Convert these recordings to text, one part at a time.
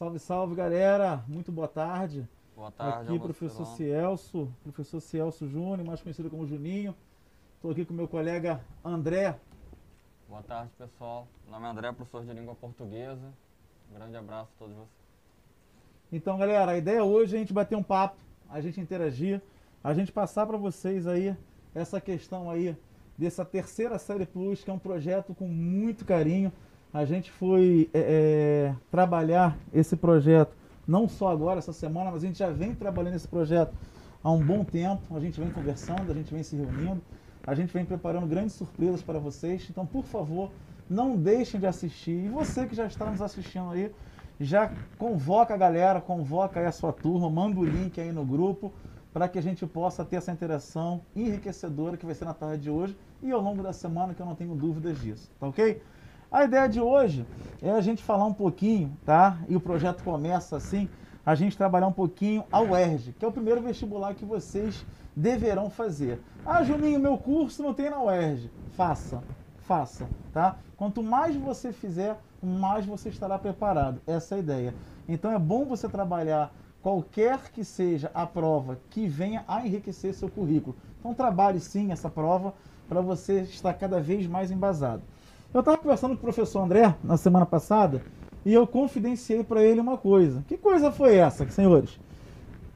Salve, salve, galera. Muito boa tarde. Boa tarde, Aqui, professor Celon. Cielso, professor Cielso Júnior, mais conhecido como Juninho. Estou aqui com meu colega André. Boa tarde, pessoal. Meu nome é André, professor de língua portuguesa. Um grande abraço a todos vocês. Então, galera, a ideia hoje é a gente bater um papo, a gente interagir, a gente passar para vocês aí essa questão aí dessa terceira série Plus, que é um projeto com muito carinho. A gente foi é, é, trabalhar esse projeto não só agora, essa semana, mas a gente já vem trabalhando esse projeto há um bom tempo. A gente vem conversando, a gente vem se reunindo, a gente vem preparando grandes surpresas para vocês. Então, por favor, não deixem de assistir. E você que já está nos assistindo aí, já convoca a galera, convoca aí a sua turma, manda o link aí no grupo para que a gente possa ter essa interação enriquecedora que vai ser na tarde de hoje e ao longo da semana, que eu não tenho dúvidas disso, tá ok? A ideia de hoje é a gente falar um pouquinho, tá? E o projeto começa assim, a gente trabalhar um pouquinho a UERJ, que é o primeiro vestibular que vocês deverão fazer. Ah, Juninho, meu curso não tem na UERJ. Faça, faça, tá? Quanto mais você fizer, mais você estará preparado. Essa é a ideia. Então é bom você trabalhar qualquer que seja a prova que venha a enriquecer seu currículo. Então trabalhe sim essa prova para você estar cada vez mais embasado. Eu estava conversando com o professor André na semana passada e eu confidenciei para ele uma coisa. Que coisa foi essa, senhores?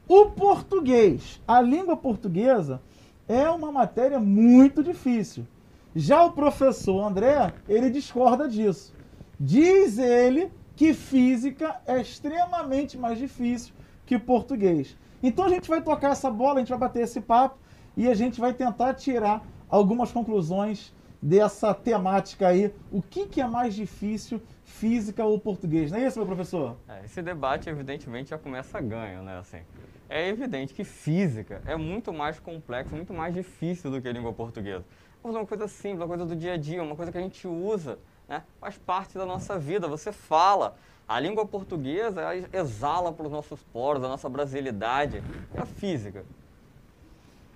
O português, a língua portuguesa, é uma matéria muito difícil. Já o professor André, ele discorda disso. Diz ele que física é extremamente mais difícil que português. Então a gente vai tocar essa bola, a gente vai bater esse papo e a gente vai tentar tirar algumas conclusões dessa temática aí. O que, que é mais difícil, física ou português? Não é isso, meu professor? É, esse debate, evidentemente, já começa a ganho, né? Assim, é evidente que física é muito mais complexo, muito mais difícil do que a língua portuguesa. Vamos uma coisa simples, uma coisa do dia a dia, uma coisa que a gente usa, né? faz parte da nossa vida, você fala. A língua portuguesa exala para os nossos poros, a nossa brasilidade. E a física?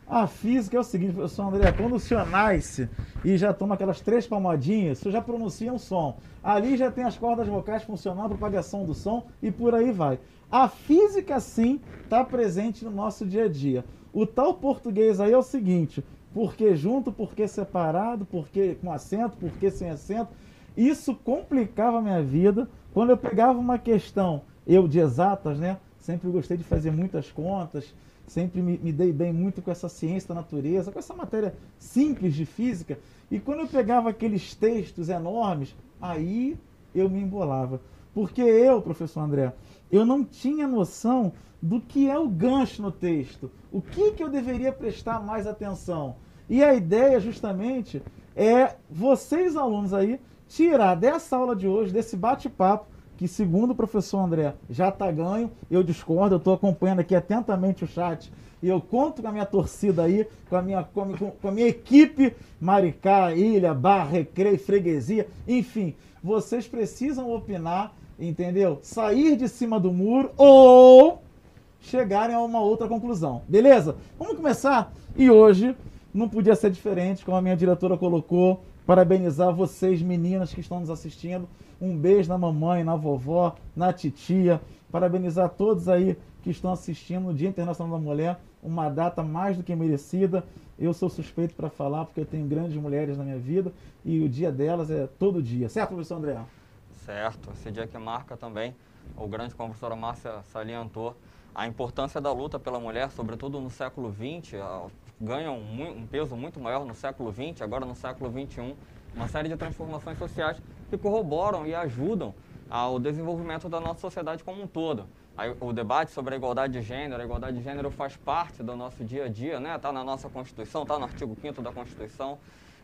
A física é o seguinte, professor André, quando o senhor nasce e já toma aquelas três palmadinhas, senhor já pronuncia um som. Ali já tem as cordas vocais funcionando, propagação do som e por aí vai. A física, sim, está presente no nosso dia a dia. O tal português aí é o seguinte, por que junto, por que separado, por que com acento, por que sem acento. Isso complicava a minha vida. Quando eu pegava uma questão, eu de exatas, né? Sempre gostei de fazer muitas contas, sempre me, me, dei bem muito com essa ciência da natureza, com essa matéria simples de física. E quando eu pegava aqueles textos enormes, aí eu me embolava. Porque eu, professor André, eu não tinha noção do que é o gancho no texto. O que, que eu deveria prestar mais atenção? E a ideia, justamente, é vocês, alunos aí, tirar dessa aula de hoje, desse bate-papo, que segundo o professor André já está ganho, eu discordo, eu estou acompanhando aqui atentamente o chat e eu conto com a minha torcida aí, com a minha, com, com a minha equipe, Maricá, Ilha, Barra, Recreio, Freguesia, enfim, vocês precisam opinar, entendeu? Sair de cima do muro ou chegarem a uma outra conclusão, beleza? Vamos começar? E hoje não podia ser diferente, como a minha diretora colocou, parabenizar vocês, meninas que estão nos assistindo. Um beijo na mamãe, na vovó, na titia. Parabenizar todos aí que estão assistindo no Dia Internacional da Mulher, uma data mais do que merecida. Eu sou suspeito para falar porque eu tenho grandes mulheres na minha vida e o dia delas é todo dia. Certo, professor André? Certo. Esse dia que marca também, o grande professora Márcia salientou, a importância da luta pela mulher, sobretudo no século XX, ganha um peso muito maior no século XX, agora no século XXI, uma série de transformações sociais que corroboram e ajudam ao desenvolvimento da nossa sociedade como um todo. O debate sobre a igualdade de gênero, a igualdade de gênero faz parte do nosso dia a dia, né? Está na nossa Constituição, está no artigo 5 da Constituição.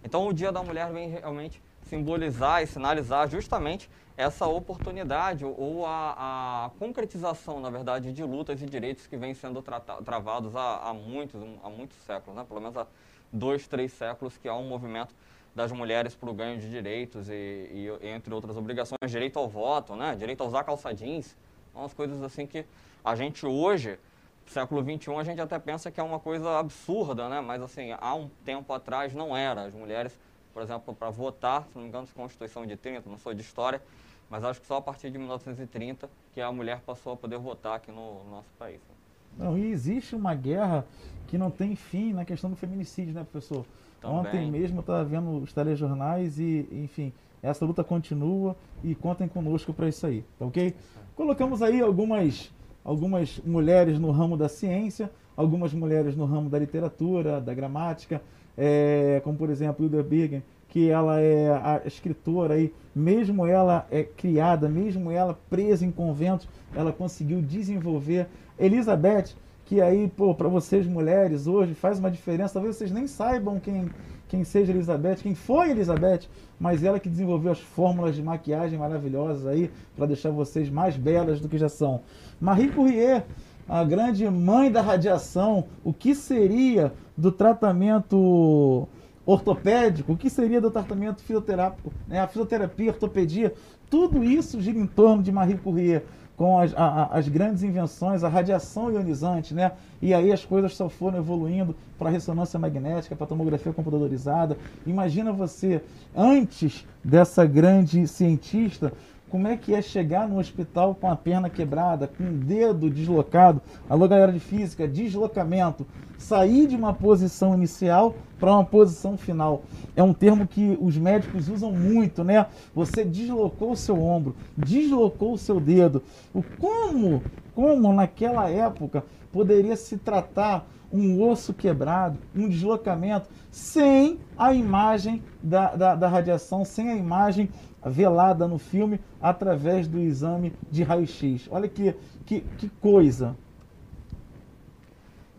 Então, o Dia da Mulher vem realmente simbolizar e sinalizar justamente essa oportunidade ou a, a concretização, na verdade, de lutas e direitos que vêm sendo travados há, há, muitos, há muitos séculos, né? pelo menos há dois, três séculos, que há um movimento das mulheres para o ganho de direitos e, e, entre outras obrigações, direito ao voto, né? direito a usar calça jeans, umas coisas assim que a gente hoje, século XXI, a gente até pensa que é uma coisa absurda, né? mas assim, há um tempo atrás não era. As mulheres, por exemplo, para votar, se não me engano, Constituição de 30, não sou de história, mas acho que só a partir de 1930 que a mulher passou a poder votar aqui no, no nosso país. Não, e existe uma guerra que não tem fim na questão do feminicídio, né, professor? Ontem mesmo eu estava vendo os telejornais e, enfim, essa luta continua e contem conosco para isso aí, tá ok? Colocamos aí algumas, algumas mulheres no ramo da ciência, algumas mulheres no ramo da literatura, da gramática, é, como por exemplo Hilda Birgen, que ela é a escritora aí, mesmo ela é criada, mesmo ela presa em conventos, ela conseguiu desenvolver. Elizabeth, que aí, pô, para vocês mulheres hoje faz uma diferença, talvez vocês nem saibam quem, quem seja Elizabeth, quem foi Elizabeth, mas ela que desenvolveu as fórmulas de maquiagem maravilhosas aí para deixar vocês mais belas do que já são. Marie Curie, a grande mãe da radiação, o que seria do tratamento ortopédico, o que seria do tratamento fisioterápico, né? a fisioterapia, a ortopedia, tudo isso gira em torno de Marie Curie com as, a, as, grandes invenções, a radiação ionizante, né? E aí as coisas só foram evoluindo para ressonância magnética, para tomografia computadorizada. Imagina você, antes dessa grande cientista, como é que é chegar no hospital com a perna quebrada, com o dedo deslocado? Alô, galera de física, deslocamento. Sair de uma posição inicial para uma posição final. É um termo que os médicos usam muito, né? Você deslocou o seu ombro, deslocou o seu dedo. O como, como naquela época poderia se tratar um osso quebrado, um deslocamento, sem a imagem da, da, da radiação, sem a imagem velada no filme através do exame de raio-x. Olha que, que, que coisa.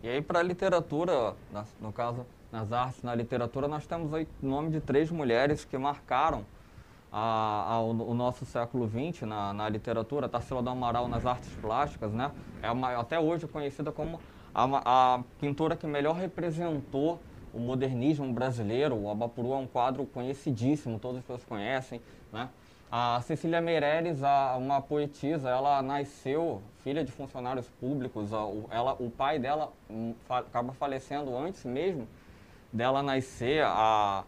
E aí para a literatura, no caso nas artes, na literatura, nós temos aí o nome de três mulheres que marcaram a, a, o, o, nosso século XX na, na literatura. Tarsila do Amaral nas artes plásticas, né? É uma, até hoje conhecida como a, a pintora que melhor representou o modernismo brasileiro. O Abapuru é um quadro conhecidíssimo, todas as pessoas conhecem. Né? A Cecília Meirelles, a, uma poetisa, ela nasceu filha de funcionários públicos. A, o, ela, o pai dela um, fa, acaba falecendo antes mesmo dela nascer. A,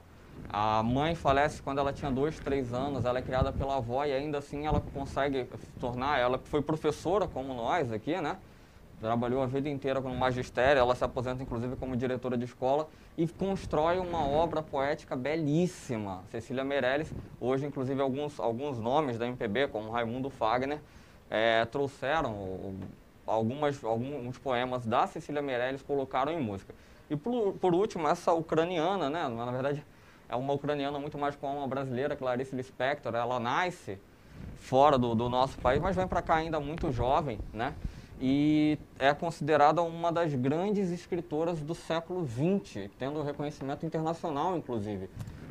a mãe falece quando ela tinha dois, três anos. Ela é criada pela avó e ainda assim ela consegue se tornar. Ela foi professora como nós aqui, né? Trabalhou a vida inteira no magistério, ela se aposenta inclusive como diretora de escola e constrói uma obra poética belíssima. Cecília Meirelles, hoje inclusive alguns, alguns nomes da MPB, como Raimundo Fagner, é, trouxeram algumas, alguns poemas da Cecília Meirelles, colocaram em música. E por, por último, essa ucraniana, né, na verdade é uma ucraniana muito mais como uma brasileira, Clarice Lispector, ela nasce fora do, do nosso país, mas vem para cá ainda muito jovem, né? E é considerada uma das grandes escritoras do século XX, tendo reconhecimento internacional, inclusive.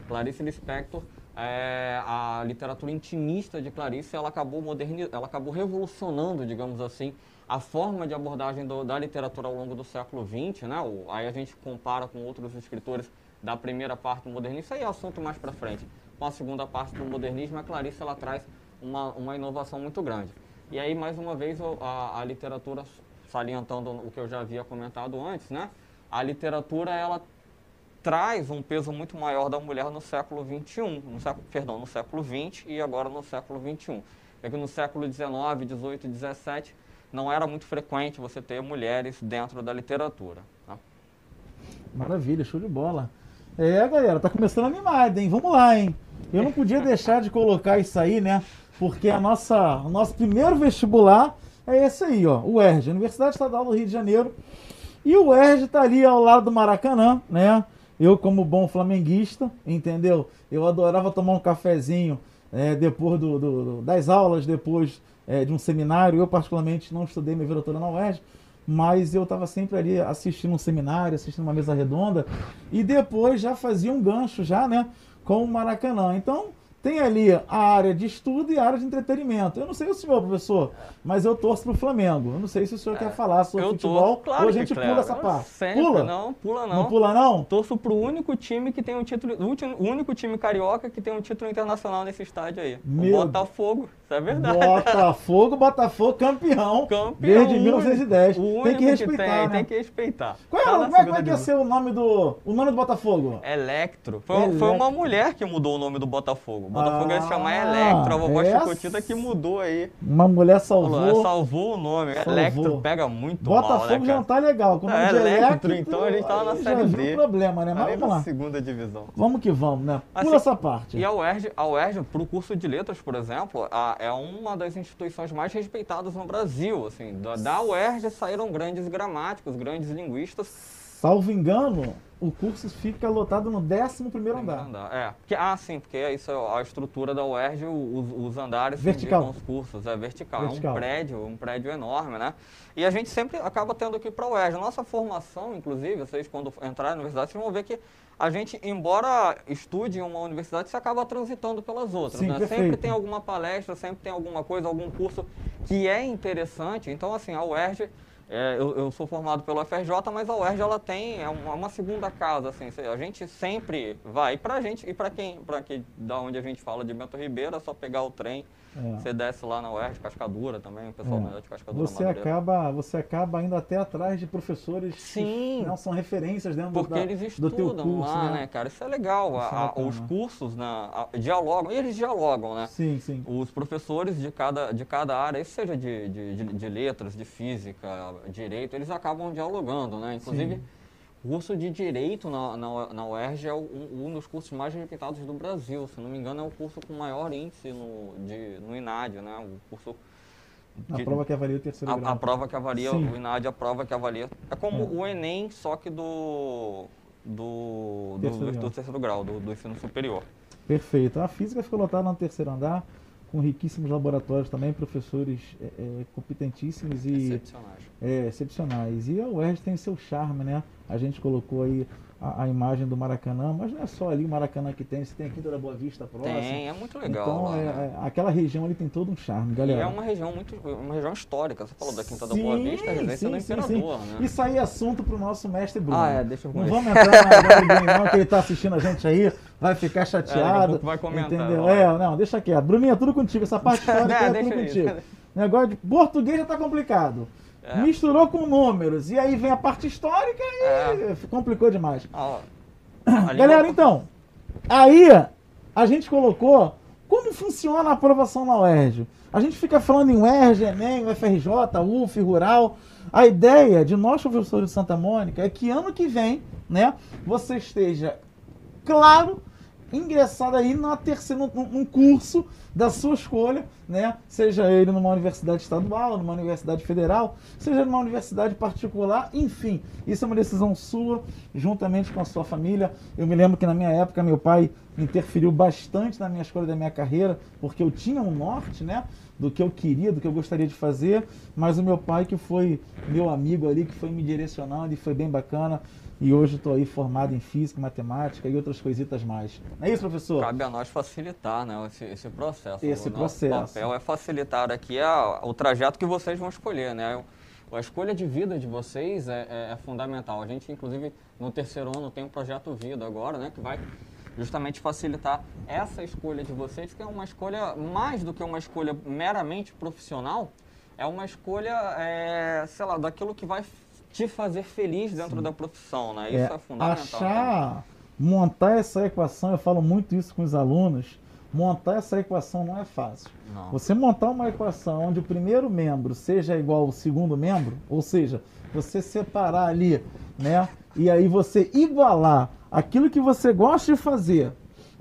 Clarice Lispector, é, a literatura intimista de Clarice, ela acabou, moderni ela acabou revolucionando, digamos assim, a forma de abordagem do, da literatura ao longo do século XX. Né? O, aí a gente compara com outros escritores da primeira parte do modernismo, isso aí é assunto mais para frente. Com a segunda parte do modernismo, a Clarice ela traz uma, uma inovação muito grande. E aí, mais uma vez, a, a literatura, salientando o que eu já havia comentado antes, né? A literatura, ela traz um peso muito maior da mulher no século XXI, no século, perdão, no século XX e agora no século XXI. É que no século XIX, XVIII XVII não era muito frequente você ter mulheres dentro da literatura. Tá? Maravilha, show de bola. É, galera, tá começando animado, hein? Vamos lá, hein? Eu não podia deixar de colocar isso aí, né? Porque a nossa, o nosso primeiro vestibular é esse aí, ó, o ERJ, Universidade Estadual do Rio de Janeiro. E o ERJ está ali ao lado do Maracanã, né? Eu, como bom flamenguista, entendeu? Eu adorava tomar um cafezinho é, depois do, do, das aulas, depois é, de um seminário. Eu, particularmente, não estudei minha vida toda na UERJ, mas eu estava sempre ali assistindo um seminário, assistindo uma mesa redonda, e depois já fazia um gancho, já, né, com o Maracanã. Então, tem ali a área de estudo e a área de entretenimento. Eu não sei o senhor, professor, mas eu torço para o Flamengo. Eu não sei se o senhor é, quer falar sobre futebol torço, claro ou a gente pula essa parte. Sempre, pula? Não, pula não. Não pula não? Torço para o único time que tem um título, o único time carioca que tem um título internacional nesse estádio aí. Meu o Botafogo. Isso é verdade. Botafogo, Botafogo campeão, Campeão, desde o 1910. O tem que respeitar, tem, né? tem que respeitar. Qual é, Tá como é, como é que ia ser o nome do o nome do Botafogo? Electro. Foi, Electro. foi uma mulher que mudou o nome do Botafogo. O Botafogo ia se chamar Ah, Electro. A vovó essa- Chicotita que mudou aí. Uma mulher Falou, salvou. salvou o nome. Salvou. Electro pega muito mal, Botafogo né, já não tá legal. Com o nome É, Electro, Electro, então a gente tava na Série D. problema, né? Mas Ali vamos lá. segunda divisão. Vamos que vamos, né? Pula Assim, essa parte. E a UERJ, a UERJ para o curso de letras, por exemplo, a- é uma das instituições mais respeitadas no Brasil. Assim, da, da UERJ saíram grandes gramáticos, grandes linguistas. Salvo engano, o curso fica lotado no 11 primeiro Primeiro andar. andar. É, porque, ah, sim, porque é isso é a estrutura da UERJ, os, os andares Vertical. os cursos, é vertical, Vertical. é um prédio, um prédio enorme, né? E a gente sempre acaba tendo que ir para a UERJ. Nossa formação, inclusive, vocês quando entrarem na universidade, vocês vão ver que a gente, embora estude em uma universidade, você acaba transitando pelas outras, Sim, né? Sempre tem alguma palestra, sempre tem alguma coisa, algum curso que é interessante. Então, assim, a UERJ é, eu, eu sou formado pela UFRJ, mas a UERJ ela tem é uma, uma segunda casa, assim, a gente sempre vai. E pra gente, e pra quem, para quem, da onde a gente fala de Bento Ribeiro, é só pegar o trem, É. você desce lá na UERJ, Cascadura também, o pessoal É. de Cascadura Você Madureira. acaba, você acaba indo até atrás de professores Sim. que não são referências dentro Porque da- eles do teu estudam curso, lá, né? né, cara? Isso é legal. Isso é a- bacana. os cursos na, a- dialogam, e eles dialogam, né? Sim, sim. Os professores de cada, de cada área, seja de, de, de, de letras, de física, direito, eles acabam dialogando, né? Inclusive, Sim. O curso de direito na, na, na UERJ é um, um dos cursos mais respeitados do Brasil. Se não me engano, é o curso com maior índice no, de, no INAD, né? O curso de- prova que avalia o terceiro a, grau. a prova que avalia, Sim. o INAD, a prova que avalia. É como É. o Enem, só que do, do, do, Terceiro do- grau. do terceiro grau, do, do ensino superior. Perfeito. A física ficou lotada no terceiro andar, com riquíssimos laboratórios também, professores é, é, competentíssimos e Excepcionais. é, excepcionais. E a UERJ tem seu charme, né? A gente colocou aí a, a imagem do Maracanã, mas não é só ali o Maracanã que tem, você tem aqui toda a Boa Vista próxima. Tem, é muito legal. Então, lá, é- né? é- aquela região ali tem todo um charme, galera. E é uma região muito, uma região histórica. Você falou da Quinta da Sim, Boa Vista, a residência sim, do Imperador, sim. né? Isso aí é assunto pro nosso mestre Bruno. Ah, é, deixa eu Não vamos entrar na não, que ele tá assistindo a gente aí, vai ficar chateado. pouco vai comentar, Entendeu? É, não, deixa quieto. Bruninho, é tudo contigo. Essa parte histórica Não, é tudo contigo. Negócio de português já tá complicado. É. Misturou com números. E aí vem a parte histórica e É. complicou demais. Ah, Galera, língua- então, aí a gente colocou como funciona a aprovação na UERJ. A gente fica falando em UERJ, Enem, UFRJ, UF, Rural. A ideia de nós, professores de Santa Mônica, é que ano que vem, né, você esteja claro, ingressado aí na terceira, num, curso da sua escolha, né? Seja ele numa universidade estadual, numa universidade federal, seja numa universidade particular, enfim, isso é uma decisão sua, juntamente com a sua família. Eu me lembro que na minha época meu pai interferiu bastante na minha escolha da minha carreira, porque eu tinha um norte, né? Do que eu queria, do que eu gostaria de fazer, mas o meu pai que foi meu amigo ali, que foi me direcionando e foi bem bacana. E hoje estou aí formado em física, matemática e outras coisitas mais. Não é isso, professor? Cabe a nós facilitar né, esse, esse processo. Esse o processo. nosso papel é facilitar aqui a, o trajeto que vocês vão escolher. Né? A escolha de vida de vocês é, é- é fundamental. A gente, inclusive, no terceiro ano tem um projeto Vida agora, né, que vai justamente facilitar essa escolha de vocês, que é uma escolha mais do que uma escolha meramente profissional, é uma escolha, é, sei lá, daquilo que vai te fazer feliz dentro da profissão, né? Isso é, fundamental. Achar, montar essa equação, eu falo muito isso com os alunos, montar essa equação não é fácil. Não. Você montar uma equação onde o primeiro membro seja igual ao segundo membro, ou seja, você separar ali, né? E aí você igualar aquilo que você gosta de fazer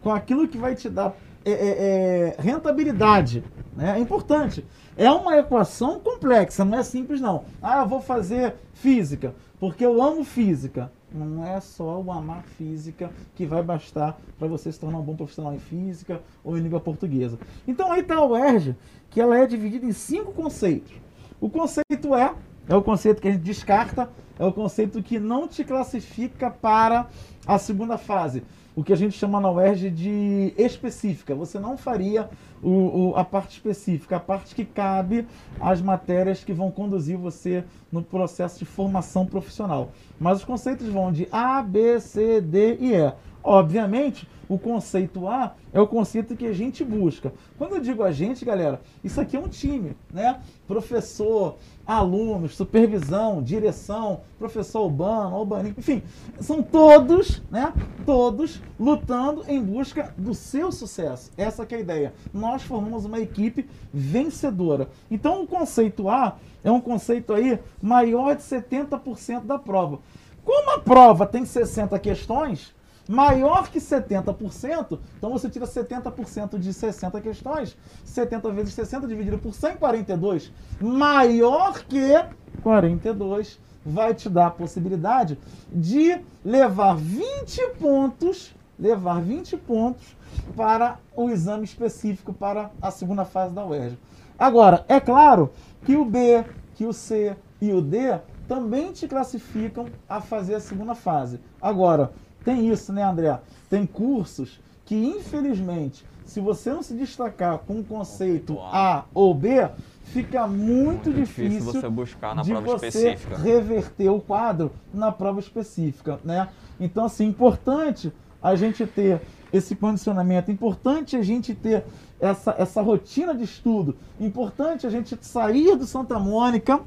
com aquilo que vai te dar é, é, é, rentabilidade, né? É importante. É uma equação complexa, não é simples não. Ah, eu vou fazer física, porque eu amo física. Não é só o amar física que vai bastar para você se tornar um bom profissional em física ou em língua portuguesa. Então aí está a UERJ, que ela é dividida em cinco conceitos. O conceito é, é o conceito que a gente descarta, é o conceito que não te classifica para a segunda fase. O que a gente chama na UERJ de específica. Você não faria o, o- a parte específica, a parte que cabe às matérias que vão conduzir você no processo de formação profissional. Mas os conceitos vão de A, B, C, D e E. Obviamente, o conceito A é o conceito que a gente busca. Quando eu digo a gente, galera, isso aqui é um time, né? Professor, alunos, supervisão, direção, professor Urbano, Urbaninho, enfim, são todos, né? Todos lutando em busca do seu sucesso. Essa é a ideia. Nós formamos uma equipe vencedora. Então, o conceito A é um conceito aí maior de 70% da prova. Como a prova tem 60 questões, maior que 70%, então você tira 70% de 60 questões, 70 vezes 60 dividido por 100, 42. Maior que 42 vai te dar a possibilidade de levar 20 pontos, levar 20 pontos para o exame específico para a segunda fase da UERJ. Agora, é claro que o B, que o C e o D também te classificam a fazer a segunda fase. Agora, tem isso, né, André? Tem cursos que, infelizmente, se você não se destacar com o conceito A ou B, fica muito, muito difícil, difícil, você buscar na de prova você específica. reverter o quadro na prova específica, né? Então, assim, importante a gente ter esse condicionamento, importante a gente ter essa, essa rotina de estudo, importante a gente sair do Santa Mônica,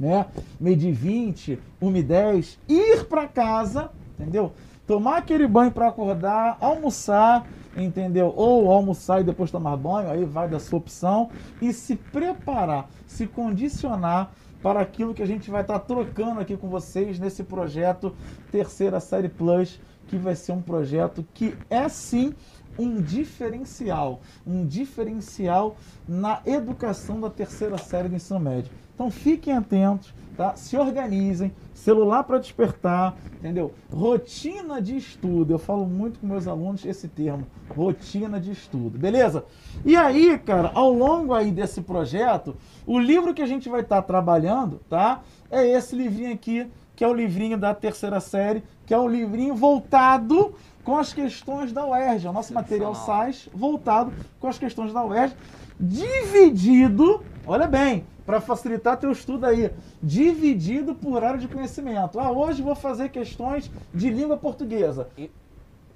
né? Medir 20, 1 e 10, ir para casa, entendeu? Tomar aquele banho para acordar, almoçar, entendeu? Ou almoçar e depois tomar banho, aí vai da sua opção, e se preparar, se condicionar para aquilo que a gente vai estar tá trocando aqui com vocês nesse projeto Terceira Série Plus, que vai ser um projeto que é sim um diferencial, um diferencial na educação da terceira série do ensino médio. Então fiquem atentos, tá? Se organizem, celular para despertar, entendeu? Rotina de estudo. Eu falo muito com meus alunos esse termo, rotina de estudo, beleza? E aí, cara, ao longo aí desse projeto, o livro que a gente vai estar tá trabalhando, tá? É esse livrinho aqui, que é o livrinho da terceira série, que é o livrinho voltado com as questões da UERJ. O nosso material SAIS voltado com as questões da UERJ, dividido, olha bem, para facilitar teu estudo aí, dividido por área de conhecimento. Ah, hoje vou fazer questões de língua portuguesa. E,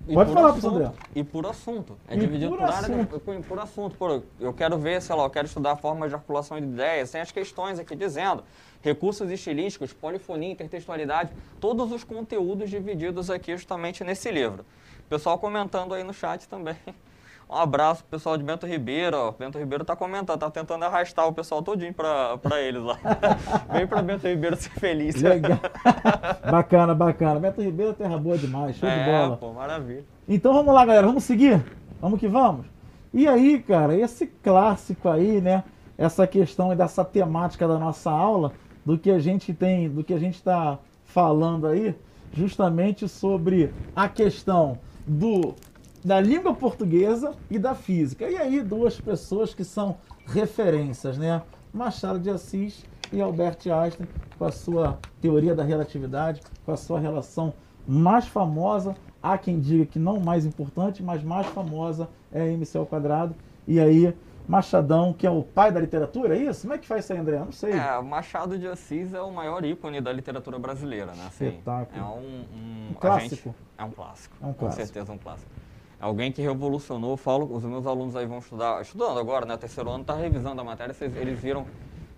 e Pode falar, assunto, André. E por assunto. É e dividido por, por área de, por, por assunto. Por, eu quero ver, sei lá, eu quero estudar formas de articulação de ideias, tem as questões aqui dizendo recursos estilísticos, polifonia, intertextualidade, todos os conteúdos divididos aqui justamente nesse livro. Pessoal comentando aí no chat também. Um abraço pro pessoal de Bento Ribeiro, ó. Bento Ribeiro tá comentando, tá tentando arrastar o pessoal todinho pra, pra eles lá. Vem pra Bento Ribeiro ser feliz. Legal. bacana, bacana. Bento Ribeiro terra boa demais, show é, de bola. pô, maravilha. Então vamos lá, galera, vamos seguir? Vamos que vamos? E aí, cara, esse clássico aí, né? Essa questão dessa temática da nossa aula, do que a gente tem, do que a gente está falando aí, justamente sobre a questão do da língua portuguesa e da física. E aí, duas pessoas que são referências, né? Machado de Assis e Albert Einstein, com a sua teoria da relatividade, com a sua relação mais famosa, há quem diga que não mais importante, mas mais famosa é MC ao quadrado. E aí, Machadão, que é o pai da literatura, é isso? Como é que faz isso aí, André? não sei. É, Machado de Assis é o maior ícone da literatura brasileira, né? Assim, Espetáculo. É um, um, um clássico. Gente, é um clássico. É um clássico. Com certeza um clássico alguém que revolucionou, falo, os meus alunos aí vão estudar, estudando agora, né, terceiro ano, está revisando a matéria, eles viram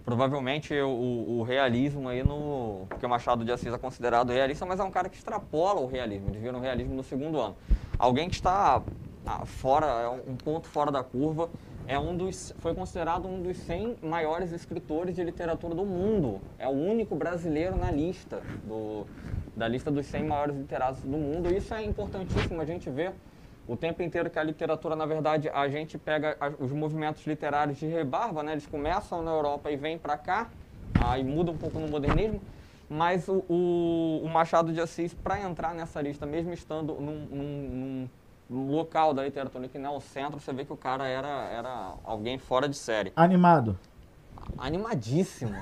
provavelmente o, o, realismo aí no, porque o Machado de Assis é considerado realista, mas é um cara que extrapola o realismo, eles viram o realismo no segundo ano. Alguém que está ah, fora, é um ponto fora da curva, é um dos, foi considerado um dos 100 maiores escritores de literatura do mundo. É o único brasileiro na lista, do, da lista dos 100 maiores literatos do mundo. Isso é importantíssimo a gente ver o tempo inteiro que a literatura, na verdade, a gente pega os movimentos literários de rebarba, né? Eles começam na Europa e vêm para cá, aí muda um pouco no modernismo, mas o, o, o Machado de Assis, para entrar nessa lista, mesmo estando num, num, num, local da literatura que não é o centro, você vê que o cara era, era alguém fora de série. Animado. Animadíssimo.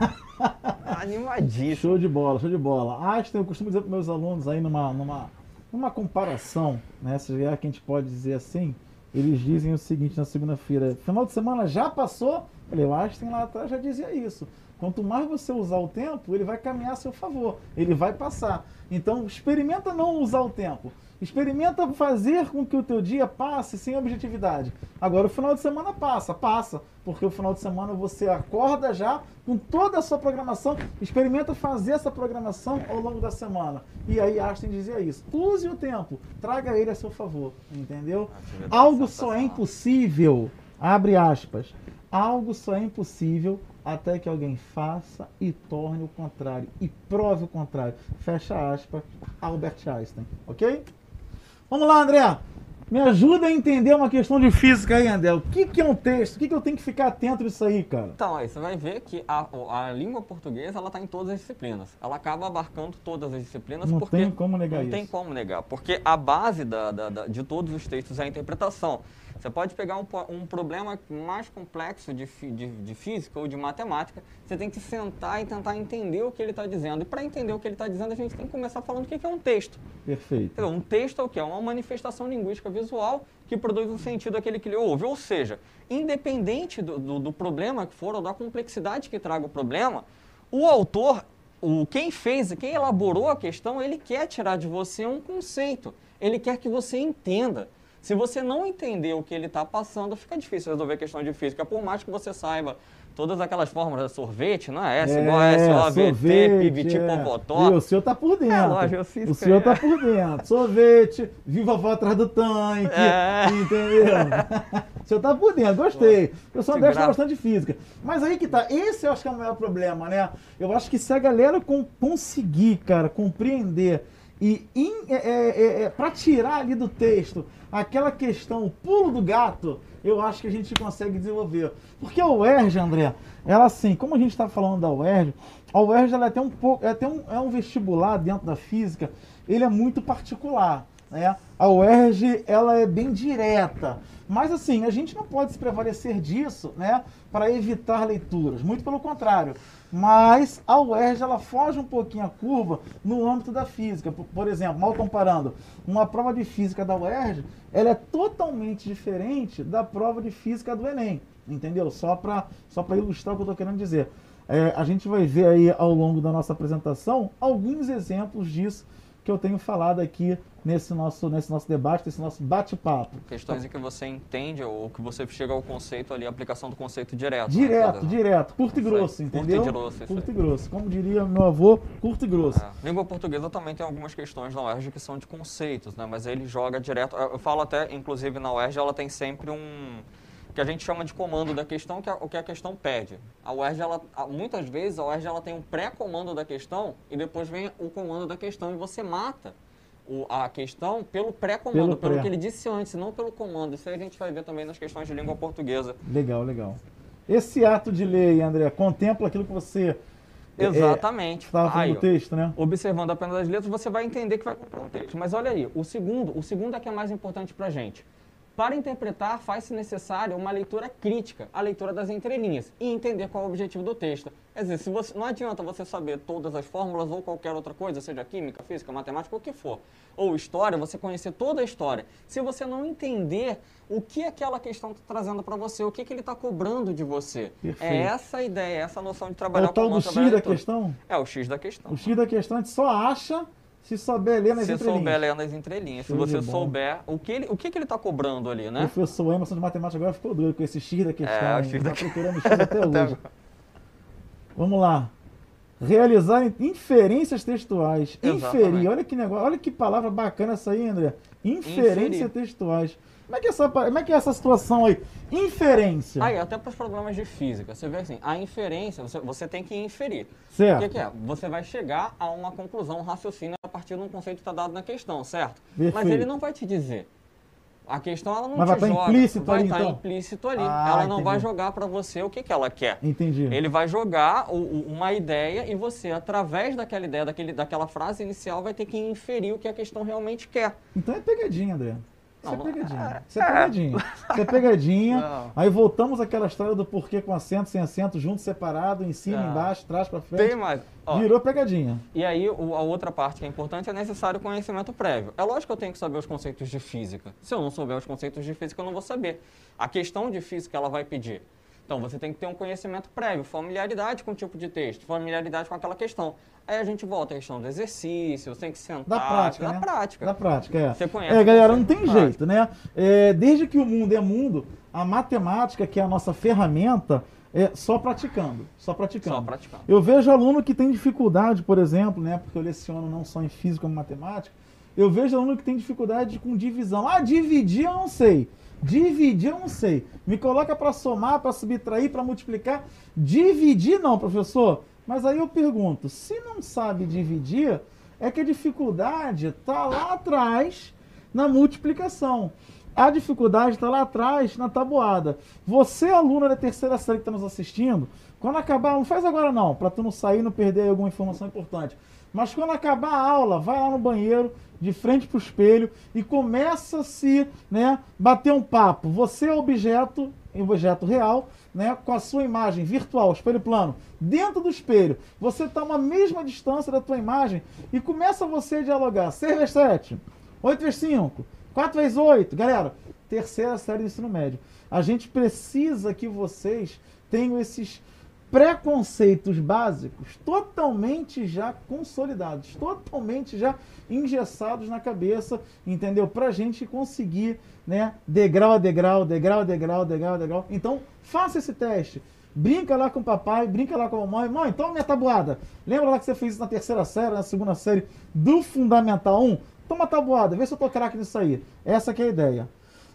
Animadíssimo. Show de bola, show de bola. Einstein, eu costumo dizer para meus alunos aí numa, numa uma comparação, né, se vier que a gente pode dizer assim, eles dizem o seguinte na segunda-feira, final de semana já passou? Eu acho que lá atrás já dizia isso. Quanto mais você usar o tempo, ele vai caminhar a seu favor, ele vai passar. Então, experimenta não usar o tempo. Experimenta fazer com que o teu dia passe sem objetividade. Agora o final de semana passa, passa, porque o final de semana você acorda já com toda a sua programação, experimenta fazer essa programação ao longo da semana. E aí Einstein dizia isso: use o tempo, traga ele a seu favor, entendeu? Algo só é impossível, abre aspas, algo só é impossível até que alguém faça e torne o contrário e prove o contrário. Fecha aspas, Albert Einstein, ok? Vamos lá, André. Me ajuda a entender uma questão de física aí, André. O que, que é um texto? O que, que eu tenho que ficar atento nisso aí, cara? Então, aí você vai ver que a, a língua portuguesa ela está em todas as disciplinas. Ela acaba abarcando todas as disciplinas Não porque tem como negar não isso. tem como negar, porque a base da, da- da- de todos os textos é a interpretação. Você pode pegar um, um problema mais complexo de, de, de física ou de matemática, você tem que sentar e tentar entender o que ele está dizendo. E para entender o que ele está dizendo, a gente tem que começar falando o que que é um texto. Perfeito. Dizer, Um texto é o quê? É uma manifestação linguística visual que produz um sentido àquele que ele ouve. Ou seja, independente do, do, do problema que for ou da complexidade que traga o problema, o autor, o, quem fez, quem elaborou a questão, ele quer tirar de você um conceito. Ele quer que você entenda. Se você não entender o que ele está passando, fica difícil resolver a questão de física. Por mais que você saiba todas aquelas fórmulas de sorvete, não é? S igual a S, O, V, T, piviti, é. popotó. E o senhor tá por dentro. É, lógico, eu fiz o senhor aí, tá por dentro. Sorvete, viva a avó atrás do tanque. É. Entendeu? o senhor tá por dentro, gostei. Eu sou Que André, gosta graça. bastante de física. Mas aí que tá, esse eu acho que é o maior problema, né? Eu acho que se a galera com- conseguir, cara, compreender e in, é, é, é, para tirar ali do texto aquela questão, o pulo do gato, eu acho que a gente consegue desenvolver. Porque a UERJ, André, ela assim, como a gente está falando da UERJ, a UERJ ela é até um pouco, é até um, é um vestibular dentro da física, ele é muito particular. Né? A UERJ ela é bem direta, mas assim, a gente não pode se prevalecer disso né, para evitar leituras, muito pelo contrário. Mas a UERJ ela foge um pouquinho a curva no âmbito da física. Por, por exemplo, mal comparando, uma prova de física da UERJ ela é totalmente diferente da prova de física do Enem, entendeu? Só para só ilustrar o que eu estou querendo dizer. É, a gente vai ver aí ao longo da nossa apresentação alguns exemplos disso que eu tenho falado aqui nesse nosso, nesse nosso debate, nesse nosso bate-papo. Questões em que você entende ou que você chega ao conceito ali, a aplicação do conceito direto. né? Direto, dizer, direto, curto e grosso, curto e entendeu? grosso, isso Curto e grosso. Como diria meu avô, curto e grosso. É. Língua portuguesa também tem algumas questões na UERJ que são de conceitos, né? Mas ele joga direto. Eu eu falo até, inclusive na UERJ, ela tem sempre um que a gente chama de comando da questão, que é o que a questão pede. A UERJ, ela, muitas vezes, a UERJ ela tem um pré-comando da questão e depois vem o comando da questão e você mata o- a questão pelo pré-comando, Pelo pelo, pré. que ele disse antes, não pelo comando. Isso aí a gente vai ver também nas questões de língua portuguesa. Legal, legal. Esse ato de lei, André, contempla aquilo que você é, Exatamente. estava falando Aí, texto, né? observando apenas as letras, você vai entender que vai comprar um texto. Mas olha aí, o segundo, o segundo é que é mais importante para a gente. Para interpretar, faz-se necessário uma leitura crítica, a leitura das entrelinhas, e entender qual é o objetivo do texto. Quer dizer, se você, não adianta você saber todas as fórmulas ou qualquer outra coisa, seja química, física, matemática, o que for, ou história, você conhecer toda a história. Se você não entender o que aquela questão está trazendo para você, o que, que ele está cobrando de você. Perfeito. É essa a ideia, é essa noção de É trabalhar o tal com do trabalhar X da questão? É o X da questão. O X da questão a gente só acha se souber ler nas Se entrelinhas. souber ler nas entrelinhas, se Show de você souber o que ele, o que, que ele está cobrando ali, O né? professor Emerson de matemática agora ficou doido com esse X da questão. É, o? X da tá procurando X até hoje. agora. Vamos lá. Realizar inferências textuais. Exatamente. Inferir. Olha que negócio. Olha que palavra bacana essa aí, André. Inferência Inferir. textuais. Como é, que é essa, como é que é essa situação aí? Inferência. Aí, até para os problemas de física, você vê assim, a inferência, você, você tem que inferir. O certo. que, que é? Você vai chegar a uma conclusão, um raciocínio a partir de um conceito que está dado na questão, certo? Mas Perfeito. ele não vai te dizer. A questão ela não Mas vai te tá joga. implícito vai ali, estar então? implícito ali. Ah, ela não vai entendi. jogar para você o que, que ela quer. Entendi. Ele vai jogar o- o- uma ideia e você, através daquela ideia, daquele, daquela frase inicial, vai ter que inferir o que a questão realmente quer. Então é pegadinha, André. Isso é pegadinha. Isso é pegadinha. Isso é pegadinha. Aí voltamos àquela história do porquê com acento, sem acento, junto, separado, em cima, Não. embaixo, trás pra frente. Tem mais. Ó, Virou pegadinha. E aí, o- a outra parte que é importante é necessário conhecimento prévio. É lógico que eu tenho que saber os conceitos de física. Se eu não souber os conceitos de física, eu não vou saber. A questão de física, ela vai pedir. Então você tem que ter um conhecimento prévio, familiaridade com o tipo de texto, familiaridade com aquela questão. Aí a gente volta à questão do exercício, você tem que sentar. Da prática, da né? prática. Da prática, é. Você conhece É, galera, não tem prática. jeito, né? É, desde que o mundo é mundo, a matemática, que é a nossa ferramenta, é só praticando. Só praticando. Só praticando. Eu vejo aluno que tem dificuldade, por exemplo, né? Porque eu leciono não só em física como matemática. Eu vejo aluno que tem dificuldade com divisão. Ah, dividir eu não sei. Dividir eu não sei. Me coloca para somar, para subtrair, para multiplicar. Dividir não, professor. Mas aí eu pergunto, se não sabe dividir, é que a dificuldade está lá atrás na multiplicação. A dificuldade está lá atrás na tabuada. Você, aluno da terceira série que está nos assistindo, quando acabar, não faz agora não, para tu não sair e não perder alguma informação importante. Mas quando acabar a aula, vai lá no banheiro, de frente para o espelho e começa a se né, bater um papo. Você é objeto, objeto real, né, com a sua imagem virtual, espelho plano, dentro do espelho. Você está a uma mesma distância da tua imagem e começa você a dialogar. 6 vezes 7, 8 vezes 5, 4 vezes 8. Galera, terceira série do ensino médio. A gente precisa que vocês tenham esses preconceitos básicos totalmente já consolidados, totalmente já engessados na cabeça, entendeu? Pra gente conseguir, né, degrau a degrau, degrau a degrau, degrau a degrau. Então, faça esse teste. Brinca lá com o papai, brinca lá com a mamãe. Mãe, toma minha tabuada. Lembra lá que você fez isso na terceira série, na segunda série do Fundamental 1? Toma a tabuada, vê se eu tô craque nisso aí. Essa que é a ideia.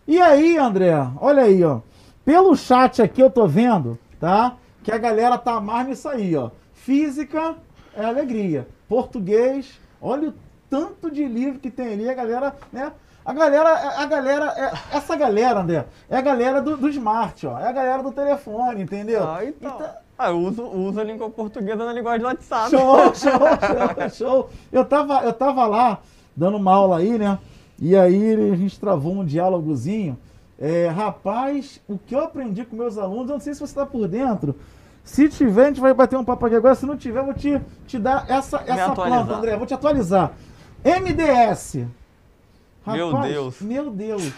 E aí, André, olha aí, ó. Pelo chat aqui eu tô vendo, tá? Que a galera tá mais nisso aí, ó. Física é alegria. Português, olha o tanto de livro que tem ali, a galera, né? A galera, a galera, é- essa galera, André, é a galera do, do smart, ó. É a galera do telefone, entendeu? Ah, então. Ah, eu uso, uso a língua portuguesa na linguagem do WhatsApp. Show, show, show, show. Eu tava, eu tava lá dando uma aula aí, né? E aí a gente travou um diálogozinho. É, rapaz, o que eu aprendi com meus alunos, eu não sei se você está por dentro. Se tiver, a gente vai bater um papo aqui agora. Se não tiver, eu vou te, te dar essa, essa atualizar. planta, André. Vou te atualizar. MDS. Meu Deus. Meu Deus.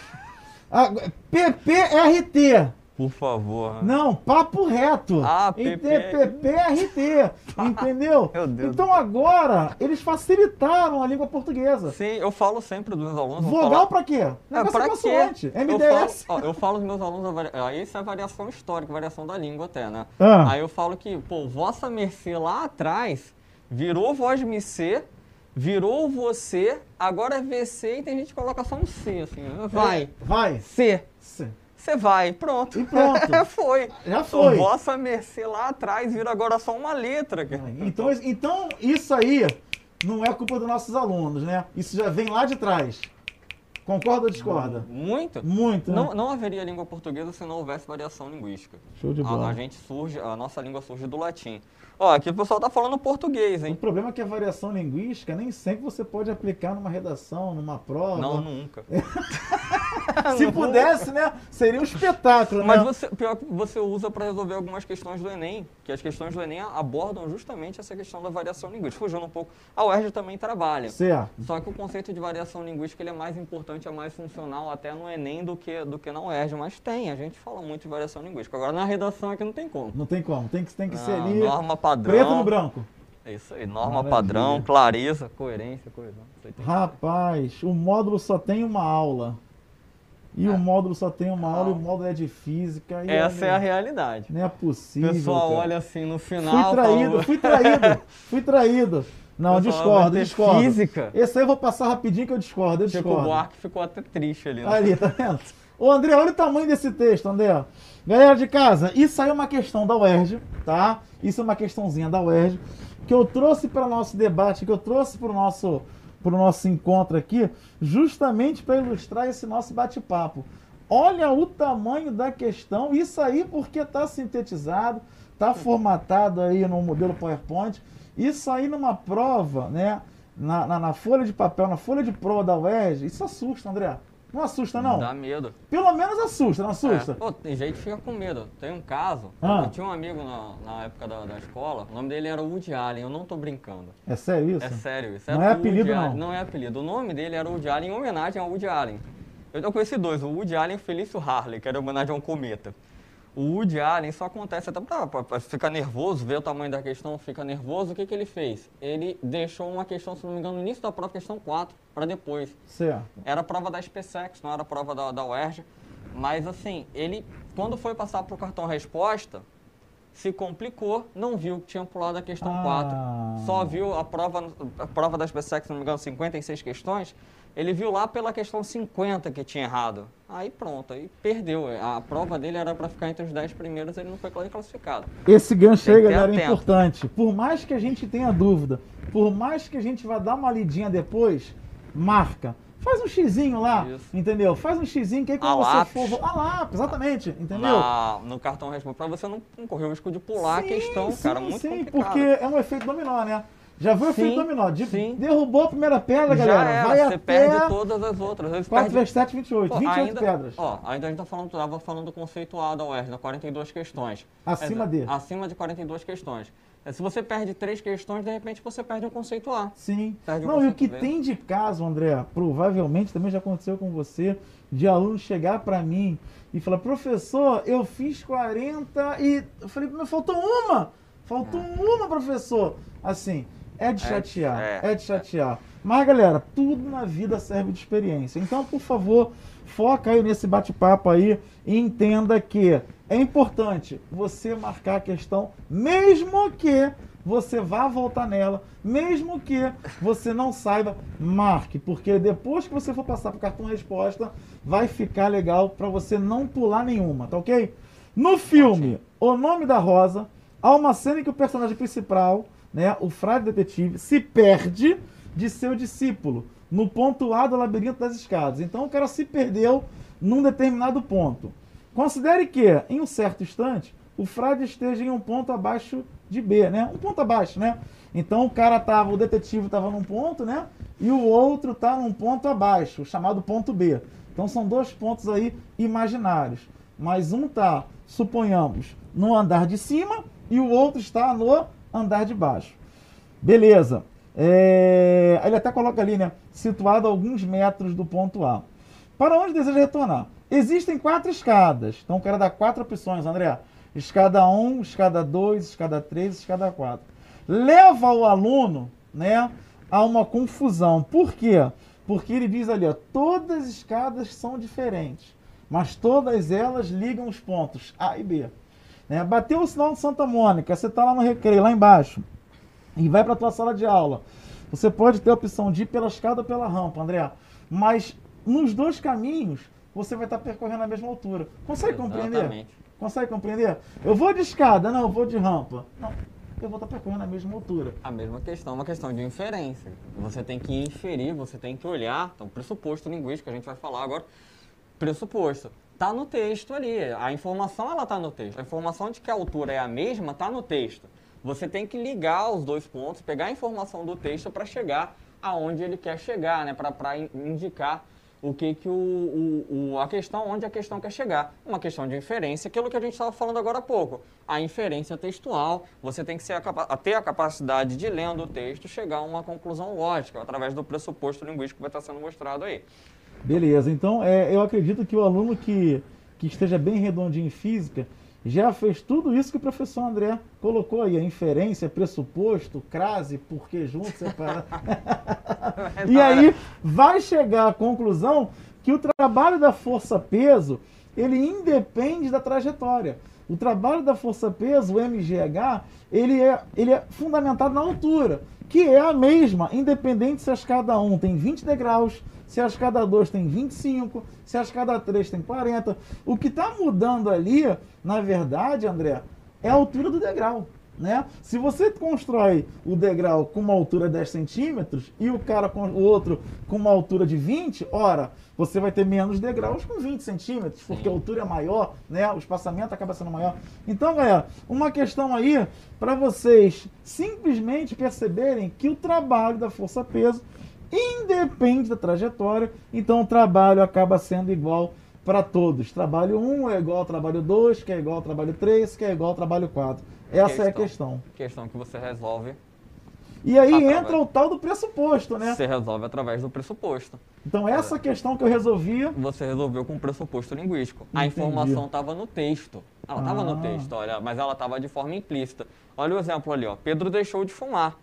Ah, PPRT. Por favor. Não, papo reto. Ah. PPRT. Entendeu? Meu Deus Então agora, eles facilitaram a língua portuguesa. Sim, eu falo sempre dos meus alunos. vou Vogal falar- pra quê? É, pra quê? consoante. Eu MDS. falo, ó, eu falo aos meus alunos, aí isso é variação histórica, variação da língua até, né? Ah. Aí eu falo que, pô, vossa mercê lá atrás virou voz mercê, virou você, agora é VC e tem gente que coloca só um C, assim, né? vai, Vai. C. você vai, pronto. E pronto. foi. Já Então, foi. vossa mercê lá atrás vira agora só uma letra. cara. Então, então, isso aí não é culpa dos nossos alunos, né? Isso já vem lá de trás. Concorda ou discorda? Muito. Muito, né? Não, não haveria língua portuguesa se não houvesse variação linguística. Show de A, bola. a gente surge, a nossa língua surge do latim. Ó, aqui o pessoal tá falando português, O hein? problema é que a variação linguística nem sempre você pode aplicar numa redação, numa prova. Não, nunca. Se pudesse, né? Seria um espetáculo, Mas né? você, pior que você usa para resolver algumas questões do Enem, que as questões do Enem abordam justamente essa questão da variação linguística. Fugindo um pouco, a UERJ também trabalha. Certo. Só que o conceito de variação linguística ele é mais importante, é mais funcional até no Enem do que, do que na UERJ. Mas tem, a gente fala muito de variação linguística. Agora na redação aqui não tem como. Não tem como. Tem que, tem que ser Não, ali. norma padrão. Preto no branco. É isso aí, norma Maravilha. padrão, clareza, coerência, coesão. Rapaz, o módulo só tem uma aula. E o módulo só tem uma aula e o módulo é de física. Essa é a realidade. Não é O possível. pessoal cara. olha assim no Fui final. traído, fala- fui traído, fui traído. Não, O pessoal discordo, discordo. Física. Esse aí eu vou passar rapidinho que eu discordo, eu Chico discordo. Buarque ficou até triste ali. né? Ali, tá vendo? Ô André, olha o tamanho desse texto, André. Galera de casa, isso aí é uma questão da UERJ, tá? Isso é uma questãozinha da UERJ, que eu trouxe para o nosso debate, que eu trouxe para o nosso, pro nosso encontro aqui, justamente para ilustrar esse nosso bate-papo. Olha o tamanho da questão, isso aí porque está sintetizado, está formatado aí no modelo PowerPoint. Isso aí numa prova, né? Na, na, na folha de papel, na folha de prova da UERJ, isso assusta, André. Não assusta, não? Dá medo. Pelo menos assusta, não assusta? É. Pô, tem gente que fica com medo. Tem um caso, Ah. eu tinha um amigo na, na época da, da escola, o nome dele era Woody Allen, eu não tô brincando. É, sério isso? É sério, isso Não é o Woody apelido, não? Não é apelido. O nome dele era Woody Allen em homenagem ao Woody Allen. Eu, eu conheci dois, o Woody Allen e o Felício Harley, que era em homenagem a um cometa. O Woody Allen só acontece até para ficar nervoso, ver o tamanho da questão, fica nervoso. O que, que ele fez? Ele deixou uma questão, se não me engano, no início da prova, questão 4, para depois. Certo. Era a prova da SpaceX, não era a prova da, da UERJ. Mas assim, ele, quando foi passar para o cartão resposta, se complicou, não viu que tinha pulado a questão Ah. 4. Só viu a prova, a prova da SpaceX, se não me engano, 56 questões. Ele viu lá pela questão 50 que tinha errado. Aí pronto, aí perdeu. A prova dele era para ficar entre os 10 primeiros, ele não foi classificado. Esse gancho Tem aí, galera, é importante. Por mais que a gente tenha dúvida, por mais que a gente vá dar uma lidinha depois, marca. Faz um xizinho lá, Isso. entendeu? Faz um xizinho que aí quando A você lápis. for... A lápis, exatamente, entendeu? Na- no cartão resposta, para você não, não correr o risco de pular a Sim, questão, sim, cara. Muito sim, complicado. porque é um efeito dominó, né? Já viu o efeito dominó? De- sim. derrubou a primeira pedra, Já galera. era, vai você perde todas as outras. Às vezes 4 perde vezes 7, 28. Pô, 28 ainda, pedras. Ó, ainda a gente tá falando, tava falando do conceitual da UERJ, 42 questões. Acima dizer, de. Acima de 42 questões. É, Se você perde três questões, de repente você perde um conceito A. Sim. Perde um Não, e o que B. tem de caso, André, provavelmente também já aconteceu com você, de aluno chegar pra mim e falar, professor, eu fiz 40 e. Eu falei, mas faltou uma! Faltou uma, professor! Assim, é de É, chatear, é, é, de chatear. Mas, galera, tudo na vida serve de experiência. Então, por favor, foca aí nesse bate-papo aí e entenda que é importante você marcar a questão, mesmo que você vá voltar nela, mesmo que você não saiba, marque, porque depois que você for passar para o cartão resposta, vai ficar legal para você não pular nenhuma, tá ok? No filme O Nome da Rosa, há uma cena em que o personagem principal, né, o frade detetive, se perde de seu discípulo no ponto A do labirinto das escadas. Então o cara se perdeu num determinado ponto. Considere que, em um certo instante, o frade esteja em um ponto abaixo de B, né? Um ponto abaixo, né? Então o cara tava, o detetive estava num ponto, né? E o outro tá num ponto abaixo, chamado ponto B. Então são dois pontos aí imaginários. Mas um tá, suponhamos, no andar de cima e o outro está no andar de baixo. Beleza. É, Ele até coloca ali, né? Situado a alguns metros do ponto A. Para onde deseja retornar? Existem quatro escadas. Então o cara dá quatro opções, André. Escada 1, escada 2, escada 3, escada 4. Leva o aluno, né, a uma confusão. Por quê? Porque ele diz ali, ó, todas as escadas são diferentes, mas todas elas ligam os pontos A e B. Né? Bateu o sinal de Santa Mônica, você está lá no recreio, lá embaixo, e vai para a tua sala de aula. Você pode ter a opção de ir pela escada ou pela rampa, André. Mas nos dois caminhos, você vai estar percorrendo a mesma altura. Consegue compreender? Exatamente. Consegue compreender? Eu vou de escada, não, eu vou de rampa. Não, eu vou estar percorrendo a mesma altura. A mesma questão, uma questão de inferência. Você tem que inferir, você tem que olhar. Então, pressuposto linguístico, a gente vai falar agora. Pressuposto. Tá no texto ali. A informação, ela tá no texto. A informação de que a altura é a mesma, tá no texto. Você tem que ligar os dois pontos, pegar a informação do texto para chegar aonde ele quer chegar, né? Para indicar o que que o, o, o- a questão, onde a questão quer chegar. Uma questão de inferência, aquilo que a gente estava falando agora há pouco. A inferência textual, você tem que ser a ter a capacidade de, lendo o texto, chegar a uma conclusão lógica, através do pressuposto linguístico que vai estar sendo mostrado aí. Beleza, então é, eu acredito que o aluno que, que esteja bem redondinho em física já fez tudo isso que o professor André colocou aí, a inferência, pressuposto, crase, porquê junto, separado. e aí vai chegar à conclusão que o trabalho da força-peso, ele independe da trajetória. O trabalho da força-peso, o MGH, ele é, ele é fundamentado na altura, que é a mesma, independente se a escada 1 tem 20 degraus, se a escada 2 tem 25, se a escada 3 tem 40. O que está mudando ali, na verdade, André, é a altura do degrau. Né? Se você constrói o degrau com uma altura de 10 centímetros e o cara com o outro com uma altura de 20, ora, você vai ter menos degraus com 20 centímetros, porque a altura é maior, né? O espaçamento acaba sendo maior. Então, galera, uma questão aí para vocês simplesmente perceberem que o trabalho da força-peso independe da trajetória, então o trabalho acaba sendo igual para todos. Trabalho 1 é igual ao trabalho 2, que é igual ao trabalho 3, que é igual ao trabalho 4. Essa é a questão. Questão que você resolve, E aí Através- entra o tal do pressuposto, né? você resolve através do pressuposto. Então essa questão que eu resolvia, Você resolveu com o pressuposto linguístico. A Entendi. informação estava no texto. Ela estava Ah. no texto, olha, mas ela estava de forma implícita. Olha o exemplo ali, ó. Pedro deixou de fumar.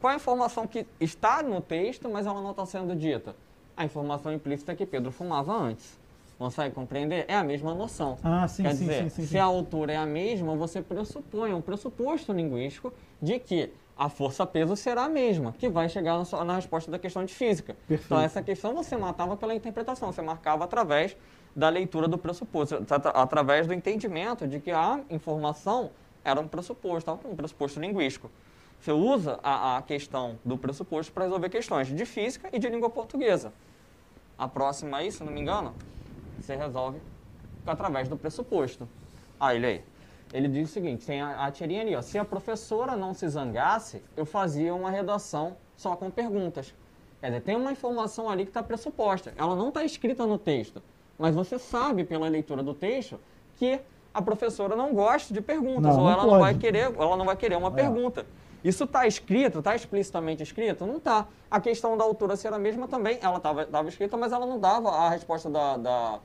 Qual a informação que está no texto, mas ela não está sendo dita? A informação implícita é que Pedro fumava antes. Consegue compreender? É a mesma noção. Ah, sim, Quer sim, dizer, sim, sim, se sim. a altura é a mesma, você pressupõe um pressuposto linguístico de que a força-peso será a mesma, que vai chegar na, sua- na resposta da questão de física. Perfeito. Então, essa questão você matava pela interpretação, você marcava através da leitura do pressuposto, atra- através do entendimento de que a informação era um pressuposto, um pressuposto linguístico. Você usa a, a questão do pressuposto para resolver questões de física e de língua portuguesa. A próxima aí, se não me engano, você resolve através do pressuposto. Ah, ele aí. Ele diz o seguinte, tem a, a tirinha ali, ó. Se a professora não se zangasse, eu fazia uma redação só com perguntas. Quer dizer, tem uma informação ali que está pressuposta. Ela não está escrita no texto. Mas você sabe, pela leitura do texto, que a professora não gosta de perguntas. Não, ou não ela não pode. vai querer, ela não vai querer uma É. pergunta. Isso está escrito, está explicitamente escrito? Não está. A questão da altura ser a mesma também, ela estava escrita, mas ela não dava a resposta da, da-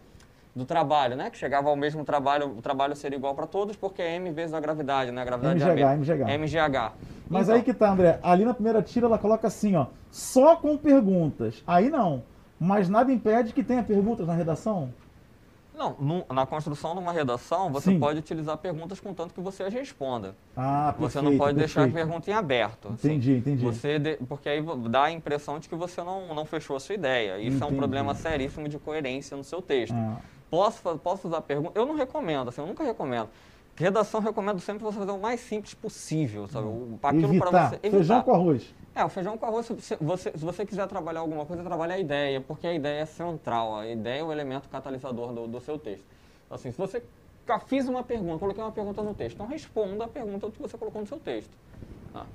do trabalho, né? Que chegava ao mesmo trabalho, o trabalho seria igual para todos, porque é m vezes a gravidade, né? A gravidade é MGH, mesma. MGH. MGH. Mas Então, aí que tá, André. Ali na primeira tira ela coloca assim, ó. Só com perguntas. Aí não. Mas nada impede que tenha perguntas na redação? Não, no- na construção de uma redação, você Sim. pode utilizar perguntas contanto que você as responda. Ah, Você perfeito, não pode deixar a perfeito. pergunta em aberto. assim. Entendi, entendi. Você de- porque aí dá a impressão de que você não, não fechou a sua ideia. Isso é um Entendi. problema seríssimo de coerência no seu texto. Ah, Posso, posso usar pergunta? Eu não recomendo, assim, eu nunca recomendo. Redação, eu recomendo sempre você fazer o mais simples possível, sabe? O- Aquilo evitar. para você Feijão com arroz. É, o feijão com arroz, se você, se você quiser trabalhar alguma coisa, trabalhe a ideia, porque a ideia é central, a ideia é o elemento catalisador do, do seu texto. Assim, se você fiz uma pergunta, coloquei uma pergunta no texto, então responda a pergunta que você colocou no seu texto. tá?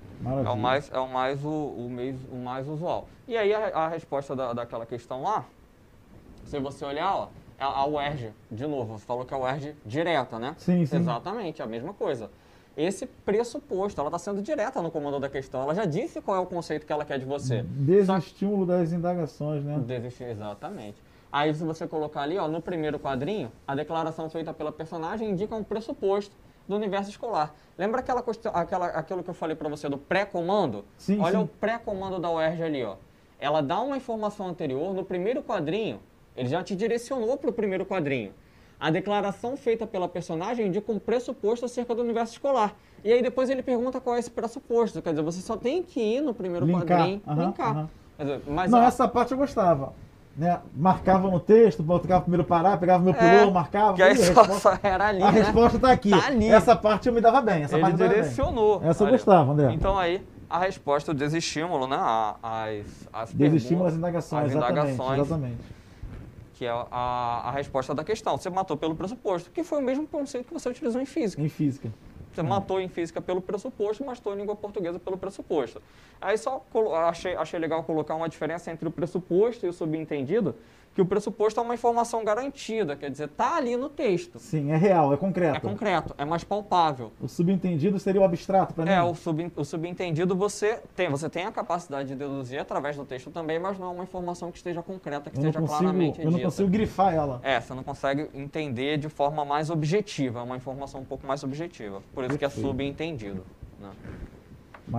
É o mais, é o mais, o, o mês- o mais usual. E aí a, a resposta da, daquela questão lá, se você olhar, ó, a, a UERJ, de novo, você falou que é a UERJ direta, né? Sim, sim. Exatamente, a mesma coisa. Esse pressuposto, ela está sendo direta no comando da questão, ela já disse qual é o conceito que ela quer de você. Desestímulo das indagações, né? Desistir, exatamente. Aí se você colocar ali, ó, no primeiro quadrinho, a declaração feita pela personagem indica um pressuposto do universo escolar. Lembra aquela, aquela aquilo que eu falei para você do pré-comando? Sim, Olha sim. o pré-comando da UERJ ali, ó. Ela dá uma informação anterior no primeiro quadrinho, ele já te direcionou para o primeiro quadrinho. A declaração feita pela personagem indica um pressuposto acerca do universo escolar. E aí depois ele pergunta qual é esse pressuposto. Quer dizer, você só tem que ir no primeiro Linkar, quadrinho aham, linkar. aham. Quer dizer, mas Não, a- essa parte eu gostava. Né? Marcava no texto, colocava o primeiro parar, pegava meu É, pulou, marcava. que aí só, resposta, só era ali, a né? resposta tá aqui. Tá ali. Essa parte eu me dava bem. Essa Ele parte direcionou. Essa eu gostava, André. Então aí, a resposta, o desestímulo, né? As, as Desestímulo às indagações, as exatamente, indagações, exatamente. Que é a, a resposta da questão. Você matou pelo pressuposto, que foi o mesmo conceito que você utilizou em física. Em física. Você matou em física pelo pressuposto, matou em língua portuguesa pelo pressuposto. Aí só achei, achei legal colocar uma diferença entre o pressuposto e o subentendido, que o pressuposto é uma informação garantida, quer dizer, está ali no texto. Sim, é real, é concreto. É concreto, é mais palpável. O subentendido seria o abstrato para mim? É, o, sub, o subentendido você tem, você tem a capacidade de deduzir através do texto também, mas não é uma informação que esteja concreta, que eu esteja consigo, claramente eu não dita. consigo grifar ela. É, você não consegue entender de forma mais objetiva, é uma informação um pouco mais objetiva. Por isso que é Perfeito. subentendido. Né?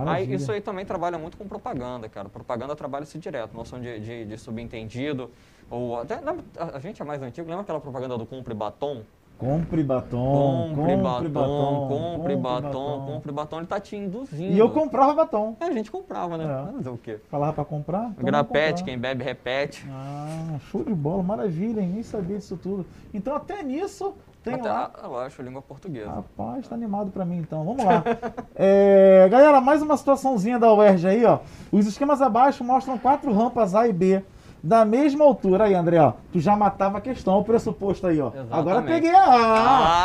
Aí, isso aí também trabalha muito com propaganda, cara. Propaganda trabalha-se direto, noção de, de, de subentendido. Ou até, lembra- a, gente é mais antigo, lembra aquela propaganda do compre batom? Compre batom, Compre batom, compre batom, compre batom, ele tá te induzindo. E eu comprava batom. É, a gente comprava, né? É. Fazer o quê? Falava para comprar? então Grapete, quem bebe repete. Ah, show de bola, maravilha, hein? Nem sabia disso tudo. Então até nisso tem Até, lá. eu acho, língua portuguesa. Rapaz, tá animado pra mim então. Vamos lá. É, galera, mais uma situaçãozinha da UERJ aí, ó. Os esquemas abaixo mostram quatro rampas A e B da mesma altura aí, André, ó. Tu já matava a questão, o pressuposto aí, ó. Exatamente. Agora peguei a.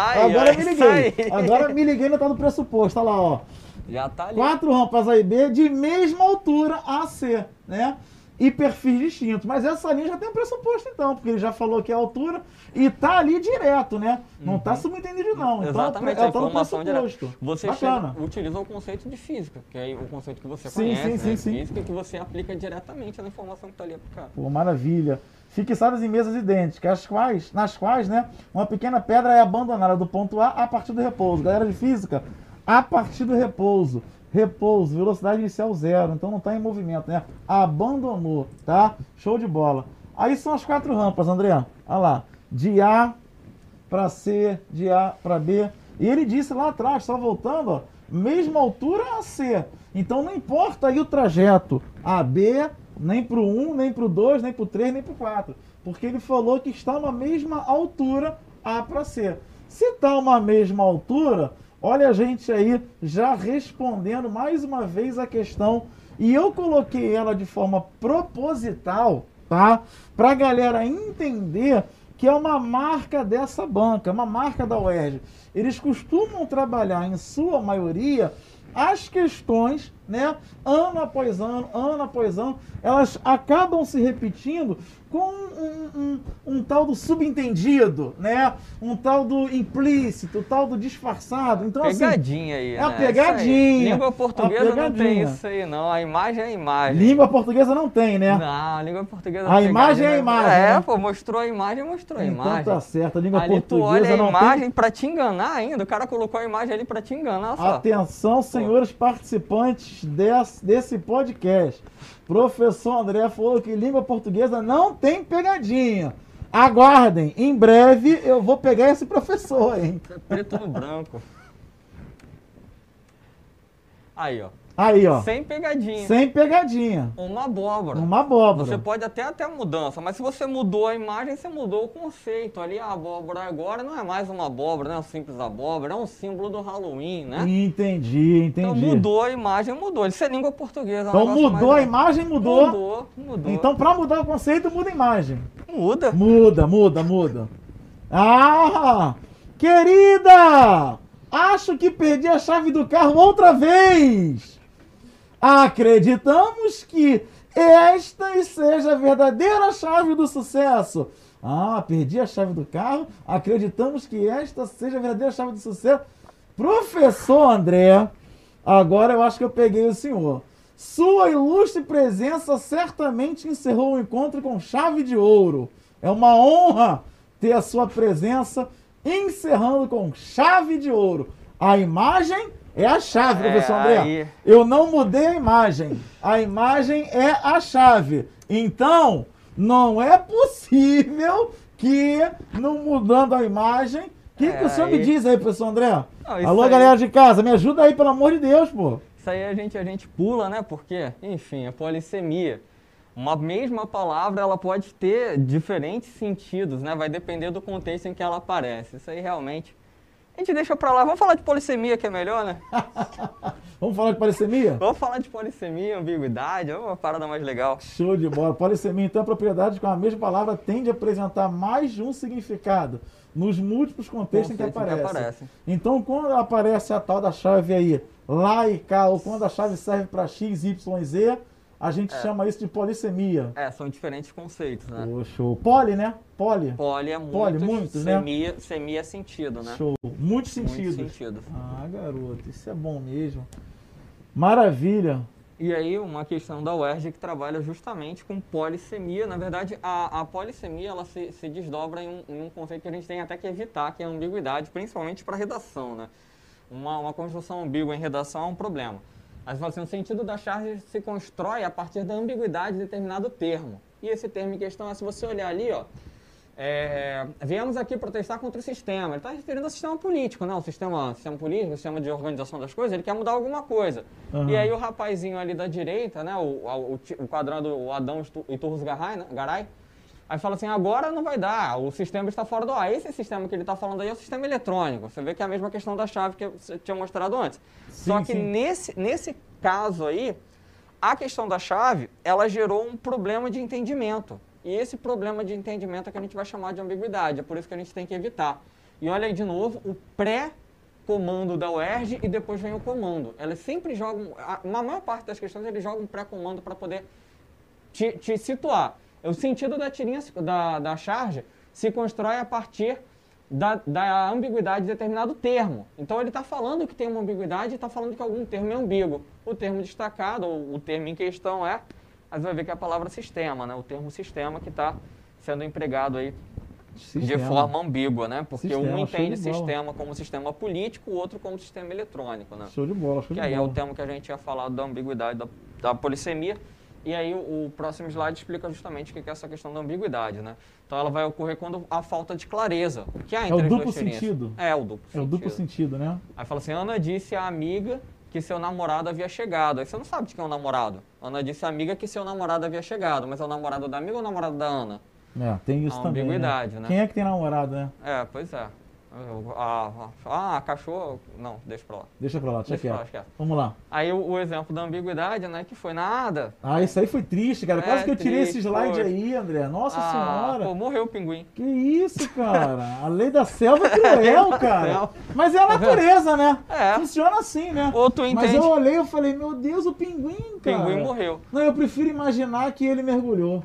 Ai, Agora é me liguei. Agora me liguei no tal do pressuposto, olha lá, ó. Já tá ali. Quatro rampas A e B de mesma altura A C, né? E perfis distintos. Mas essa linha já tem um pressuposto, então, porque ele já falou que é a altura e tá ali direto, né? Não tá subentendido, não. Então, Exatamente, é, informação direta. pressuposto. Você Bacana. chega- utiliza o conceito de física, que é o conceito que você Sim, conhece, sim, né? sim. Física, que você aplica diretamente na informação que está ali aplicada. Pô, maravilha. Fixadas em mesas idênticas, as quais, nas quais, né, uma pequena pedra é abandonada do ponto A a partir do repouso. Galera de física, a partir do repouso. Repouso, velocidade inicial zero, então não está em movimento, né? Abandonou, tá? Show de bola. Aí são as quatro rampas, André. Olha lá. De A para C, de A para B. E ele disse lá atrás, só voltando, ó, mesma altura a C. Então não importa aí o trajeto AB, nem para o 1, nem para o 2, nem para o 3, nem para o 4. Porque ele falou que está uma mesma altura A para C. Se está uma mesma altura, olha a gente aí já respondendo mais uma vez a questão. E eu coloquei ela de forma proposital, tá? Para a galera entender que é uma marca dessa banca, uma marca da UERJ. Eles costumam trabalhar, em sua maioria, as questões, né, ano após ano, ano após ano, elas acabam se repetindo com um, um- um tal do subentendido, né, um tal do implícito, um tal do disfarçado. Então, assim, Pegadinha aí, é a né? Aí. pegadinha, Língua a portuguesa não tem pegadinha. isso aí, não. A imagem é a imagem. língua portuguesa não tem, né? Não, a língua portuguesa A não imagem é a pegadinha, imagem, É, né? pô, mostrou a imagem, mostrou a Então imagem. tá certo, a língua Ali tu portuguesa olha a não imagem tem... pra te enganar ainda. O cara colocou a imagem ali pra te enganar, só. Atenção, senhores participantes desse, desse podcast. Professor André falou que língua portuguesa não tem pegadinha. Aguardem, em breve eu vou pegar esse professor, hein? Preto no branco. Aí, ó. Aí, ó. Sem pegadinha. Sem pegadinha. Uma abóbora. Uma abóbora. Você pode até até a mudança, mas se você mudou a imagem, você mudou o conceito. Ali a abóbora agora não é mais uma abóbora, não é um simples abóbora, é um símbolo do Halloween, né? Entendi, entendi. Então mudou a imagem, mudou. Isso é língua portuguesa. é Então mudou a imagem, mudou. Mudou, mudou. Então, para mudar o conceito, muda a imagem. muda. Muda, muda, muda. Ah! Querida! Acho que perdi a chave do carro outra vez! Acreditamos que esta seja a verdadeira chave do sucesso. Ah, perdi a chave do carro. Acreditamos que esta seja a verdadeira chave do sucesso. Professor André, agora eu acho que eu peguei o senhor. Sua ilustre presença certamente encerrou o encontro com chave de ouro. É uma honra ter a sua presença encerrando com chave de ouro. A imagem é a chave, É, professor André. aí. Eu não mudei a imagem. A imagem é a chave. Então, não é possível que, não mudando a imagem. O que, É, que o senhor me aí- diz aí, professor André? Não, Alô, aí- galera de casa, me ajuda aí, pelo amor de Deus, pô. Isso aí a gente, a gente pula, né? Porque, enfim, a polissemia. Uma mesma palavra, ela pode ter diferentes sentidos, né? Vai depender do contexto em que ela aparece. Isso aí realmente. A gente deixa pra lá. Vamos falar de polissemia, que é melhor, né? Vamos falar de polissemia? Vamos falar de polissemia, ambiguidade, é uma parada mais legal. Show de bola. Polissemia, então, é a propriedade com a mesma palavra tende a apresentar mais de um significado nos múltiplos contextos em que Conceitos que aparece. Então, quando aparece a tal da chave aí, lá e cá, ou quando a chave serve para X, Y, Z, a gente chama isso de polissemia. É, são diferentes conceitos, né? Ô, show. Poli, né? Poli. Poli é muito, Poli, muitos, né? semia, semia é sentido, né? Show. Muitos Muitos sentidos. sentidos. Ah, garoto, isso é bom mesmo. Maravilha. E aí, uma questão da UERJ que trabalha justamente com polissemia. Na verdade, a, a polissemia ela se, se desdobra em um, em um conceito que a gente tem até que evitar, que é a ambiguidade, principalmente para redação. Né? Uma, uma construção ambígua em redação é um problema. Mas assim, o sentido da charge se constrói a partir da ambiguidade de determinado termo. E esse termo em questão é, se você olhar ali, ó, é, viemos aqui protestar contra o sistema. Ele está referindo ao sistema político, né? O sistema, sistema político, o sistema de organização das coisas, ele quer mudar alguma coisa. Aham. E aí o rapazinho ali da direita, né? O, o, o, quadrado, o Adão Iturros Garay, né? Garay, aí fala assim, agora não vai dar, o sistema está fora do ar. Esse sistema que ele está falando aí é o sistema eletrônico. Você vê que é a mesma questão da chave que eu tinha mostrado antes. Só Sim, que sim. nesse, nesse caso aí, a questão da chave, ela gerou um problema de entendimento. E esse problema de entendimento é que a gente vai chamar de ambiguidade. É por isso que a gente tem que evitar. E olha aí de novo, o pré-comando da UERJ e depois vem o comando. Elas sempre jogam, a- na maior parte das questões, eles jogam um pré-comando para poder te, te situar. O sentido da tirinha, da, da charge, se constrói a partir da, da ambiguidade de determinado termo. Então ele está falando que tem uma ambiguidade e está falando que algum termo é ambíguo. O termo destacado, ou o termo em questão é, mas vai ver que é a palavra sistema, né? o termo sistema que está sendo empregado aí Sistema. de forma ambígua, né? Porque sistema, um entende sistema como sistema político, o outro como sistema eletrônico, né? Show de bola, show que de aí bola. é o tema que a gente tinha falado da ambiguidade, da, da polissemia. E aí o, próximo slide explica justamente o que é essa questão da ambiguidade, né? Então ela vai ocorrer quando há falta de clareza. Que há entre é o duplo sentido? É, o duplo sentido. É o duplo sentido, né? Aí fala assim, Ana disse à amiga que seu namorado havia chegado. Aí você não sabe de quem é o namorado. Ana disse à amiga que seu namorado havia chegado, mas é o namorado da amiga ou o namorado da Ana? É, tem isso a também. Né? ambiguidade, né? né? Quem é que tem namorado, né? É, pois é. Ah, ah, cachorro. Não, deixa pra lá. Deixa pra lá, deixa, deixa quieto. Vamos lá. Aí o, o, exemplo da ambiguidade, né? Que foi nada. Ah, isso aí foi triste, cara. Quase é, que eu tirei triste, esse slide aí, André. Nossa ah, senhora. Pô, morreu o pinguim. Que isso, cara. A lei da selva é cruel, cara. Mas é a tá natureza, né? É. Funciona assim, né? Ou tu entende. Mas eu olhei e falei, meu Deus, o pinguim, cara. O pinguim morreu. Não, eu prefiro imaginar que ele mergulhou.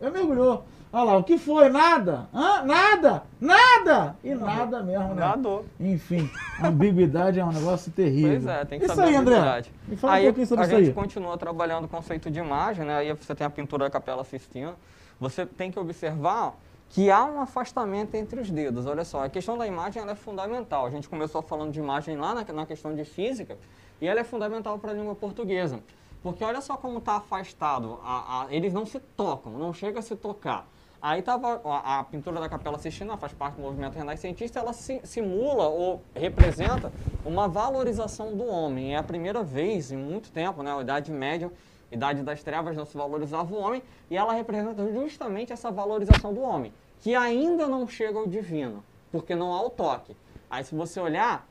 Ele mergulhou. Olha lá, o que foi? Nada? Hã? Nada? Nada! E nada mesmo, né? Nadou. Enfim, ambiguidade é um negócio terrível. Pois é, tem que isso saber aí, André. Me fala aí, um pouquinho sobre a isso aí. A gente continua trabalhando o conceito de imagem, né? Aí você tem a pintura da Capela Sistina. Você tem que observar que há um afastamento entre os dedos. Olha só, a questão da imagem é fundamental. A gente começou falando de imagem lá na, na questão de física e ela é fundamental para a língua portuguesa. Porque olha só como está afastado. A, a, eles não se tocam, não chega a se tocar. Aí tava a, a, pintura da Capela Sistina, faz parte do movimento renascentista, ela si, simula ou representa uma valorização do homem. É a primeira vez em muito tempo, né, Idade Média, Idade das Trevas não se valorizava o homem, e ela representa justamente essa valorização do homem, que ainda não chega ao divino, porque não há o toque. Aí se você olhar,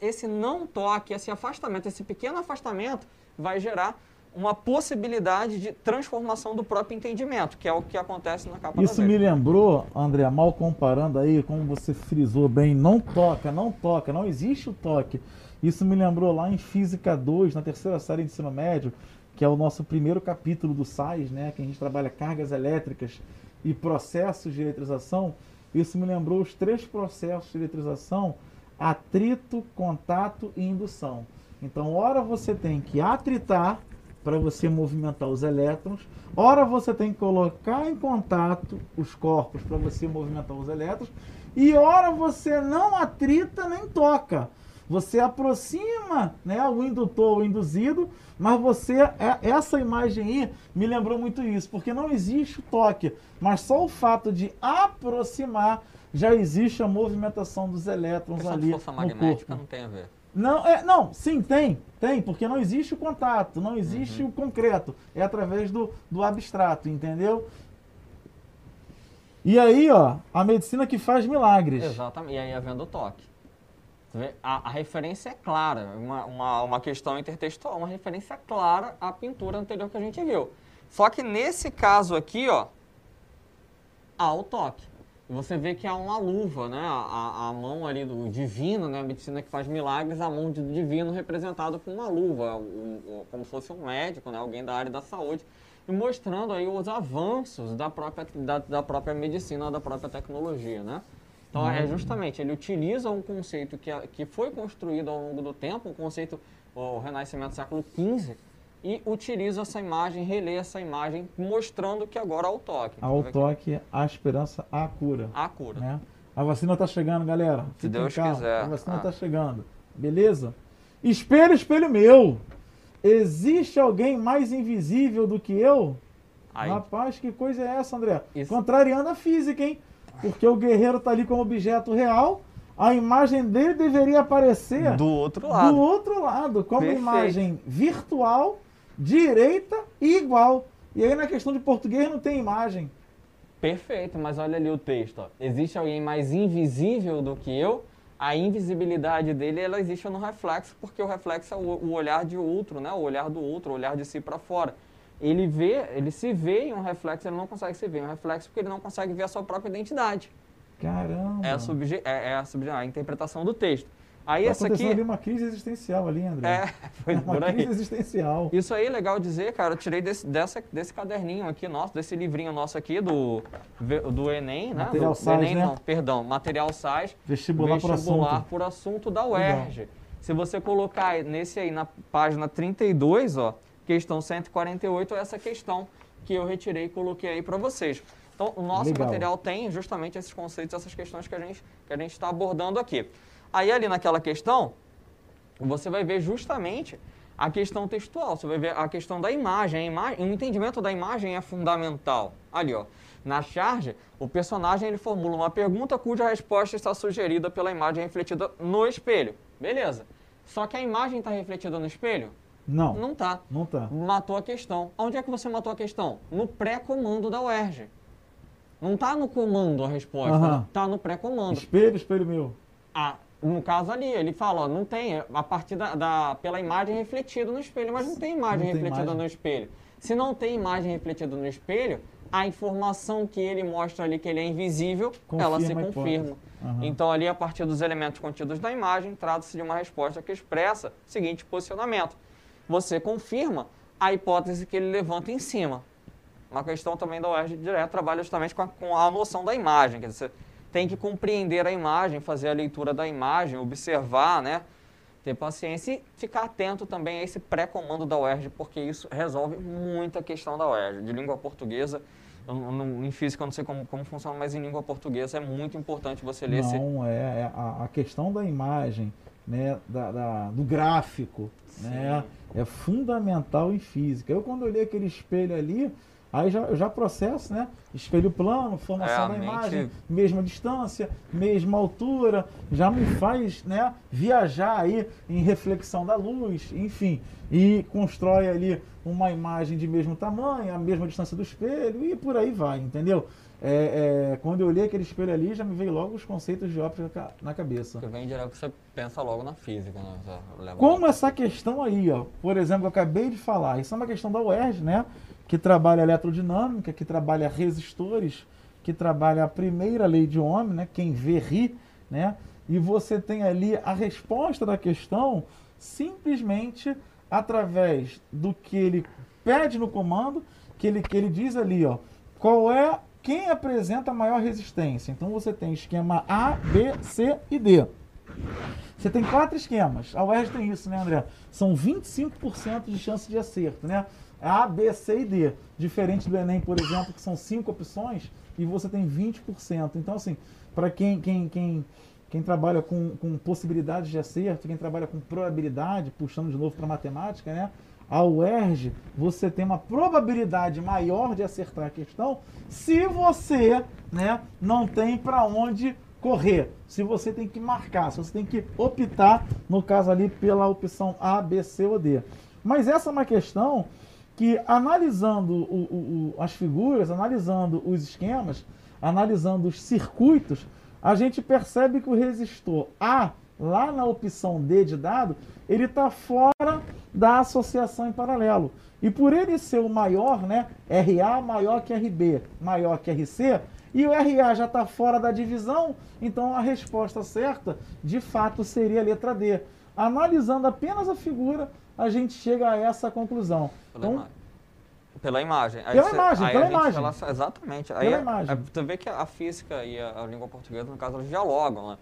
esse não toque, esse afastamento, esse pequeno afastamento vai gerar uma possibilidade de transformação do próprio entendimento, que é o que acontece na capa Isso me lembrou, André, mal comparando aí, como você frisou bem, não toca, não toca, não existe o toque. Isso me lembrou lá em Física 2, na terceira série de ensino médio, que é o nosso primeiro capítulo do SAIS, né, que a gente trabalha cargas elétricas e processos de eletrização. Isso me lembrou os três processos de eletrização: atrito, contato e indução. Então, ora você tem que atritar para você movimentar os elétrons. Ora, você tem que colocar em contato os corpos para você movimentar os elétrons. E ora, você não atrita nem toca. Você aproxima né, o indutor, o induzido, mas você, é, essa imagem aí me lembrou muito isso, porque não existe o toque, mas só o fato de aproximar já existe a movimentação dos elétrons ali. Força magnética não tem a ver. Não, é, não, sim, tem, tem, porque não existe o contato, não existe uhum. o concreto, é através do, do abstrato, entendeu? E aí, ó, a medicina que faz milagres. Exatamente, e aí havendo o toque. A, a, referência é clara, uma, uma, uma questão intertextual, uma referência clara à pintura anterior que a gente viu. Só que nesse caso aqui, ó, há o toque você vê que há uma luva, né? A, a, mão ali do divino, né? A medicina que faz milagres, a mão do divino representada com uma luva, como se fosse um médico, né? Alguém da área da saúde, e mostrando aí os avanços da própria, da, da própria medicina, da própria tecnologia, né? Então, é uhum. justamente, ele utiliza um conceito que, que foi construído ao longo do tempo, um conceito, o Renascimento do século XV, e utiliza essa imagem, relê essa imagem, mostrando que agora há o toque. Há o toque, a esperança, a cura. A cura. Né? A vacina está chegando, galera. Se Deus quiser. A vacina está ah. chegando. Beleza? Espelho, espelho meu. Existe alguém mais invisível do que eu? Aí. Rapaz, que coisa é essa, André? Isso. Contrariando a física, hein? Porque o guerreiro está ali como objeto real, a imagem dele deveria aparecer do outro lado. Do outro lado, como Perfeito. imagem virtual direita e igual. E aí na questão de português não tem imagem. Perfeito, mas olha ali o texto. Ó. Existe alguém mais invisível do que eu? A invisibilidade dele ela existe no reflexo, porque o reflexo é o, o olhar de outro, né? O olhar do outro, o olhar de si para fora. Ele vê, ele se vê em um reflexo, ele não consegue se ver em um reflexo porque ele não consegue ver a sua própria identidade. Caramba! É a, subje, é, é a, subje, a interpretação do texto. Aí tá essa aqui. ali uma crise existencial ali, André. É, foi uma por aí. crise existencial. Isso aí é legal dizer, cara. Eu tirei desse, dessa, desse caderninho aqui nosso, desse livrinho nosso aqui do, do Enem, né? Material do, SAIS, do Enem, né? não, perdão, material SAIS. Vestibular, vestibular por assunto. por assunto da UERJ. Se você colocar nesse aí na página 32, ó, questão 148, é essa questão que eu retirei e coloquei aí para vocês. Então, o nosso Legal. material tem justamente esses conceitos, essas questões que a gente está abordando aqui. Aí ali naquela questão, você vai ver justamente a questão textual, você vai ver a questão da imagem. A imagem o entendimento da imagem é fundamental. Ali, ó. Na charge, o personagem ele formula uma pergunta cuja resposta está sugerida pela imagem refletida no espelho. Beleza. Só que a imagem está refletida no espelho? Não, Não está. não tá. Matou a questão. Onde é que você matou a questão? No pré-comando da UERJ. Não está no comando a resposta, Aham. está no pré-comando. Espelho, espelho meu. Ah, no caso ali, ele fala, ó, não tem, é a partir da, da- pela imagem refletida no espelho, mas não tem imagem Não tem refletida imagem. no espelho. Se não tem imagem refletida no espelho, a informação que ele mostra ali que ele é invisível, ela se Confirma confirma. Aham. Então ali, a partir dos elementos contidos na imagem, trata-se de uma resposta que expressa o seguinte posicionamento. Você confirma a hipótese que ele levanta em cima. Uma questão também da UERJ direto trabalha justamente com a, com a noção da imagem. Quer dizer, tem que compreender a imagem, fazer a leitura da imagem, observar, né? Ter paciência e ficar atento também a esse pré-comando da UERJ, porque isso resolve muita questão da UERJ. De língua portuguesa, não- não- em física eu não sei como, como funciona, mas em língua portuguesa é muito importante você ler esse... Não, é, é a, a questão da imagem, né, da, da- do gráfico, né, é fundamental em física. Eu quando olhei aquele espelho ali, aí já, eu já processo, né, espelho plano, formação a da imagem, mesma distância, mesma altura, já me faz, né, viajar aí em reflexão da luz, enfim, e constrói ali uma imagem de mesmo tamanho, a mesma distância do espelho e por aí vai, entendeu? É, é, quando eu olhei aquele espelho ali, já me veio logo os conceitos de óptica ca- na cabeça. Que vem direto, você pensa logo na física, né? Como essa questão aí, ó, por exemplo, eu acabei de falar, isso é uma questão da UERJ, né? Que trabalha eletrodinâmica, que trabalha resistores, que trabalha a primeira lei de Ohm, né? Quem vê ri, né? E você tem ali a resposta da questão simplesmente através do que ele pede no comando, que ele, que ele diz ali, ó, qual é quem apresenta maior resistência. Então você tem esquema A, B, C e D. Você tem quatro esquemas. A UERJ tem isso, né, André? São 25% de chance de acerto, né? A, B, C e D. Diferente do Enem, por exemplo, que são cinco opções e você tem 20%. Então, assim, para quem, quem, quem, quem trabalha com, com possibilidades de acerto, quem trabalha com probabilidade, puxando de novo para matemática, né? A UERJ, você tem uma probabilidade maior de acertar a questão se você né, não tem para onde correr, se você tem que marcar, se você tem que optar, no caso ali, pela opção A, B, C ou D. Mas essa é uma questão que, analisando o- o- o- as figuras, analisando os esquemas, analisando os circuitos, a gente percebe que o resistor A, lá na opção D de dado, ele está fora da associação em paralelo. E por ele ser o maior, né, RA maior que RB, maior que RC, e o RA já está fora da divisão, então a resposta certa, de fato, seria a letra D. Analisando apenas a figura, a gente chega a essa conclusão. Pela Então, imagem. Pela imagem. Aí Pela você- imagem, pela imagem. relaciona- exatamente. Aí Pela a- imagem. a- tu vê que a física e a, a língua portuguesa, no caso, elas dialogam, né?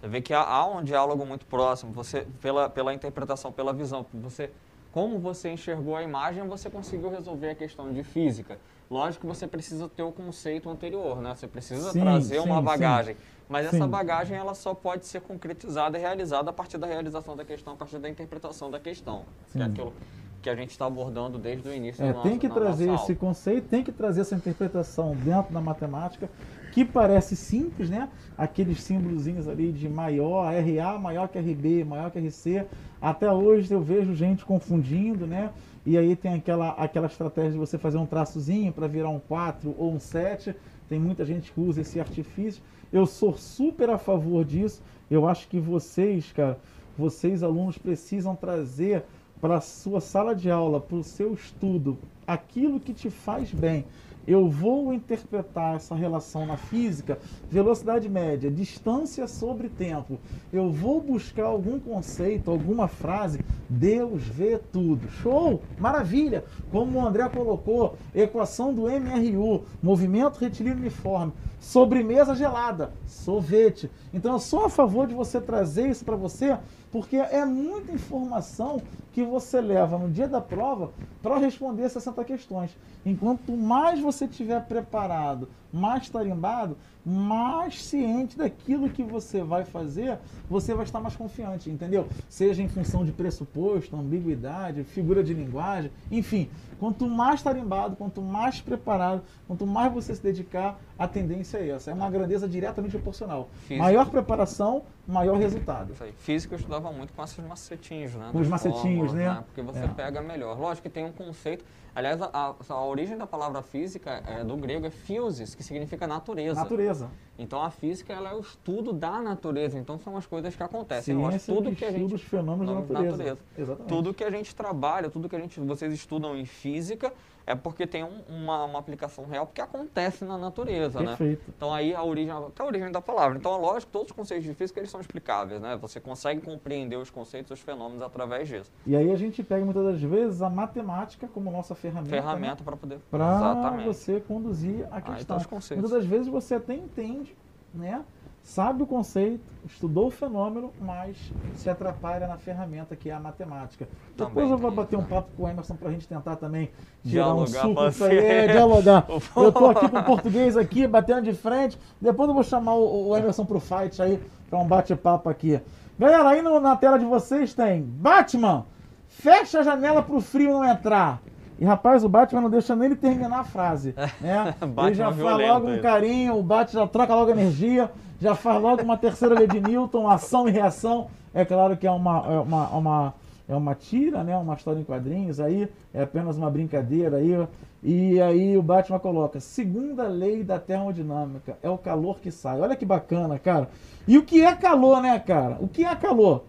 Você vê que há, há um diálogo muito próximo, você, pela, pela interpretação, pela visão, você, como você enxergou a imagem, você conseguiu resolver a questão de física. Lógico que você precisa ter o conceito anterior, né? Você precisa Sim, trazer sim, uma sim. bagagem. Mas essa Sim. bagagem, ela só pode ser concretizada e realizada a partir da realização da questão, a partir da interpretação da questão. Que é Sim. aquilo que a gente está abordando desde o início É, da tem que trazer esse conceito, tem que trazer essa interpretação dentro da matemática, que parece simples, né? Aqueles símbolozinhos ali de maior, RA maior que RB, maior que RC. Até hoje eu vejo gente confundindo, né? E aí tem aquela, aquela estratégia de você fazer um traçozinho para virar um 4 ou um 7. Tem muita gente que usa esse artifício. Eu sou super a favor disso. Eu acho que vocês, cara, vocês alunos precisam trazer para sua sala de aula, para o seu estudo, aquilo que te faz bem. Eu vou interpretar essa relação na física, velocidade média, distância sobre tempo, eu vou buscar algum conceito, alguma frase, Deus vê tudo. Show! Maravilha! Como o André colocou, equação do MRU, movimento retilíneo uniforme, sobremesa gelada, sorvete. Então eu sou a favor de você trazer isso para você, porque é muita informação que você leva no dia da prova para responder 60 questões. Enquanto mais você estiver preparado, mais tarimbado, mais ciente daquilo que você vai fazer, você vai estar mais confiante, entendeu? Seja em função de pressuposto, ambiguidade, figura de linguagem, enfim. Quanto mais tarimbado, quanto mais preparado, quanto mais você se dedicar, a tendência é essa. É uma grandeza diretamente proporcional. Física. Maior preparação, maior resultado. Isso aí. Física eu estudava muito com esses macetinhos, né? Com os macetinhos, né? né? Porque você é. pega melhor. Lógico que tem um conceito Aliás, a, a, origem da palavra física é, do grego é physis, que significa natureza. Natureza. Então a física ela é o estudo da natureza. Então são as coisas que acontecem. Ciência tudo que, que a gente os fenômenos da natureza. natureza. Exatamente. Tudo que a gente trabalha, tudo que a gente vocês estudam em física é porque tem um, uma, uma, aplicação real porque acontece na natureza, né? Perfeito. né? Então aí a origem, até a origem da palavra. Então é lógico, que todos os conceitos de física eles são explicáveis, né? Você consegue compreender os conceitos, os fenômenos através disso. E aí a gente pega muitas das vezes a matemática como nossa ferramenta. Ferramenta né? para poder. Para você conduzir a questão. Aí, muitas das vezes você até entende, né? Sabe o conceito, estudou o fenômeno, mas se atrapalha na ferramenta que é a matemática. Também Depois eu vou bater um papo com o Emerson para a gente tentar também tirar dialogar, um suco disso aí, é, dialogar. eu estou aqui com o português aqui, batendo de frente. Depois eu vou chamar o, o Emerson para o fight aí, para um bate-papo aqui. Galera, aí no, na tela de vocês tem Batman, fecha a janela para o frio não entrar. E rapaz, o Batman não deixa nem ele terminar a frase. Né? ele já fala logo um carinho, o Batman já troca logo energia, já faz logo uma terceira lei de Newton, ação e reação. É claro que é uma, é uma, uma, é uma tira, né? uma história em quadrinhos aí, é apenas uma brincadeira aí. E aí o Batman coloca, segunda lei da termodinâmica, é o calor que sai. Olha que bacana, cara. E o que é calor, né, cara? O que é calor?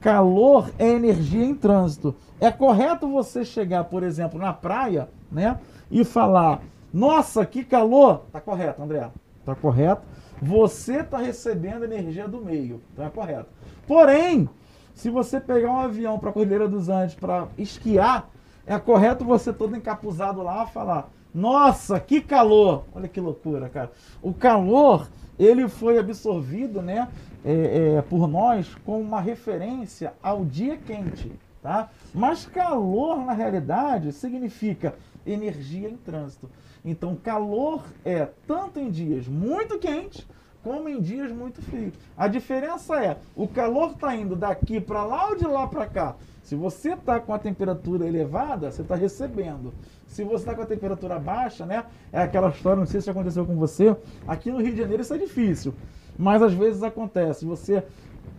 Calor é energia em trânsito. É correto você chegar, por exemplo, na praia, né, e falar: "Nossa, que calor!" Tá correto, André. Tá correto. Você está recebendo energia do meio. Então é correto. Porém, se você pegar um avião para a Cordilheira dos Andes para esquiar, é correto você todo encapuzado lá falar: "Nossa, que calor!" Olha que loucura, cara. O calor ele foi absorvido, né, é, é, por nós como uma referência ao dia quente, tá? Mas calor, na realidade, significa energia em trânsito. Então, calor é tanto em dias muito quentes como em dias muito frios. A diferença é, o calor está indo daqui para lá ou de lá para cá. Se você está com a temperatura elevada, você está recebendo. Se você está com a temperatura baixa, né? É aquela história, não sei se aconteceu com você. Aqui no Rio de Janeiro isso é difícil. Mas às vezes acontece, você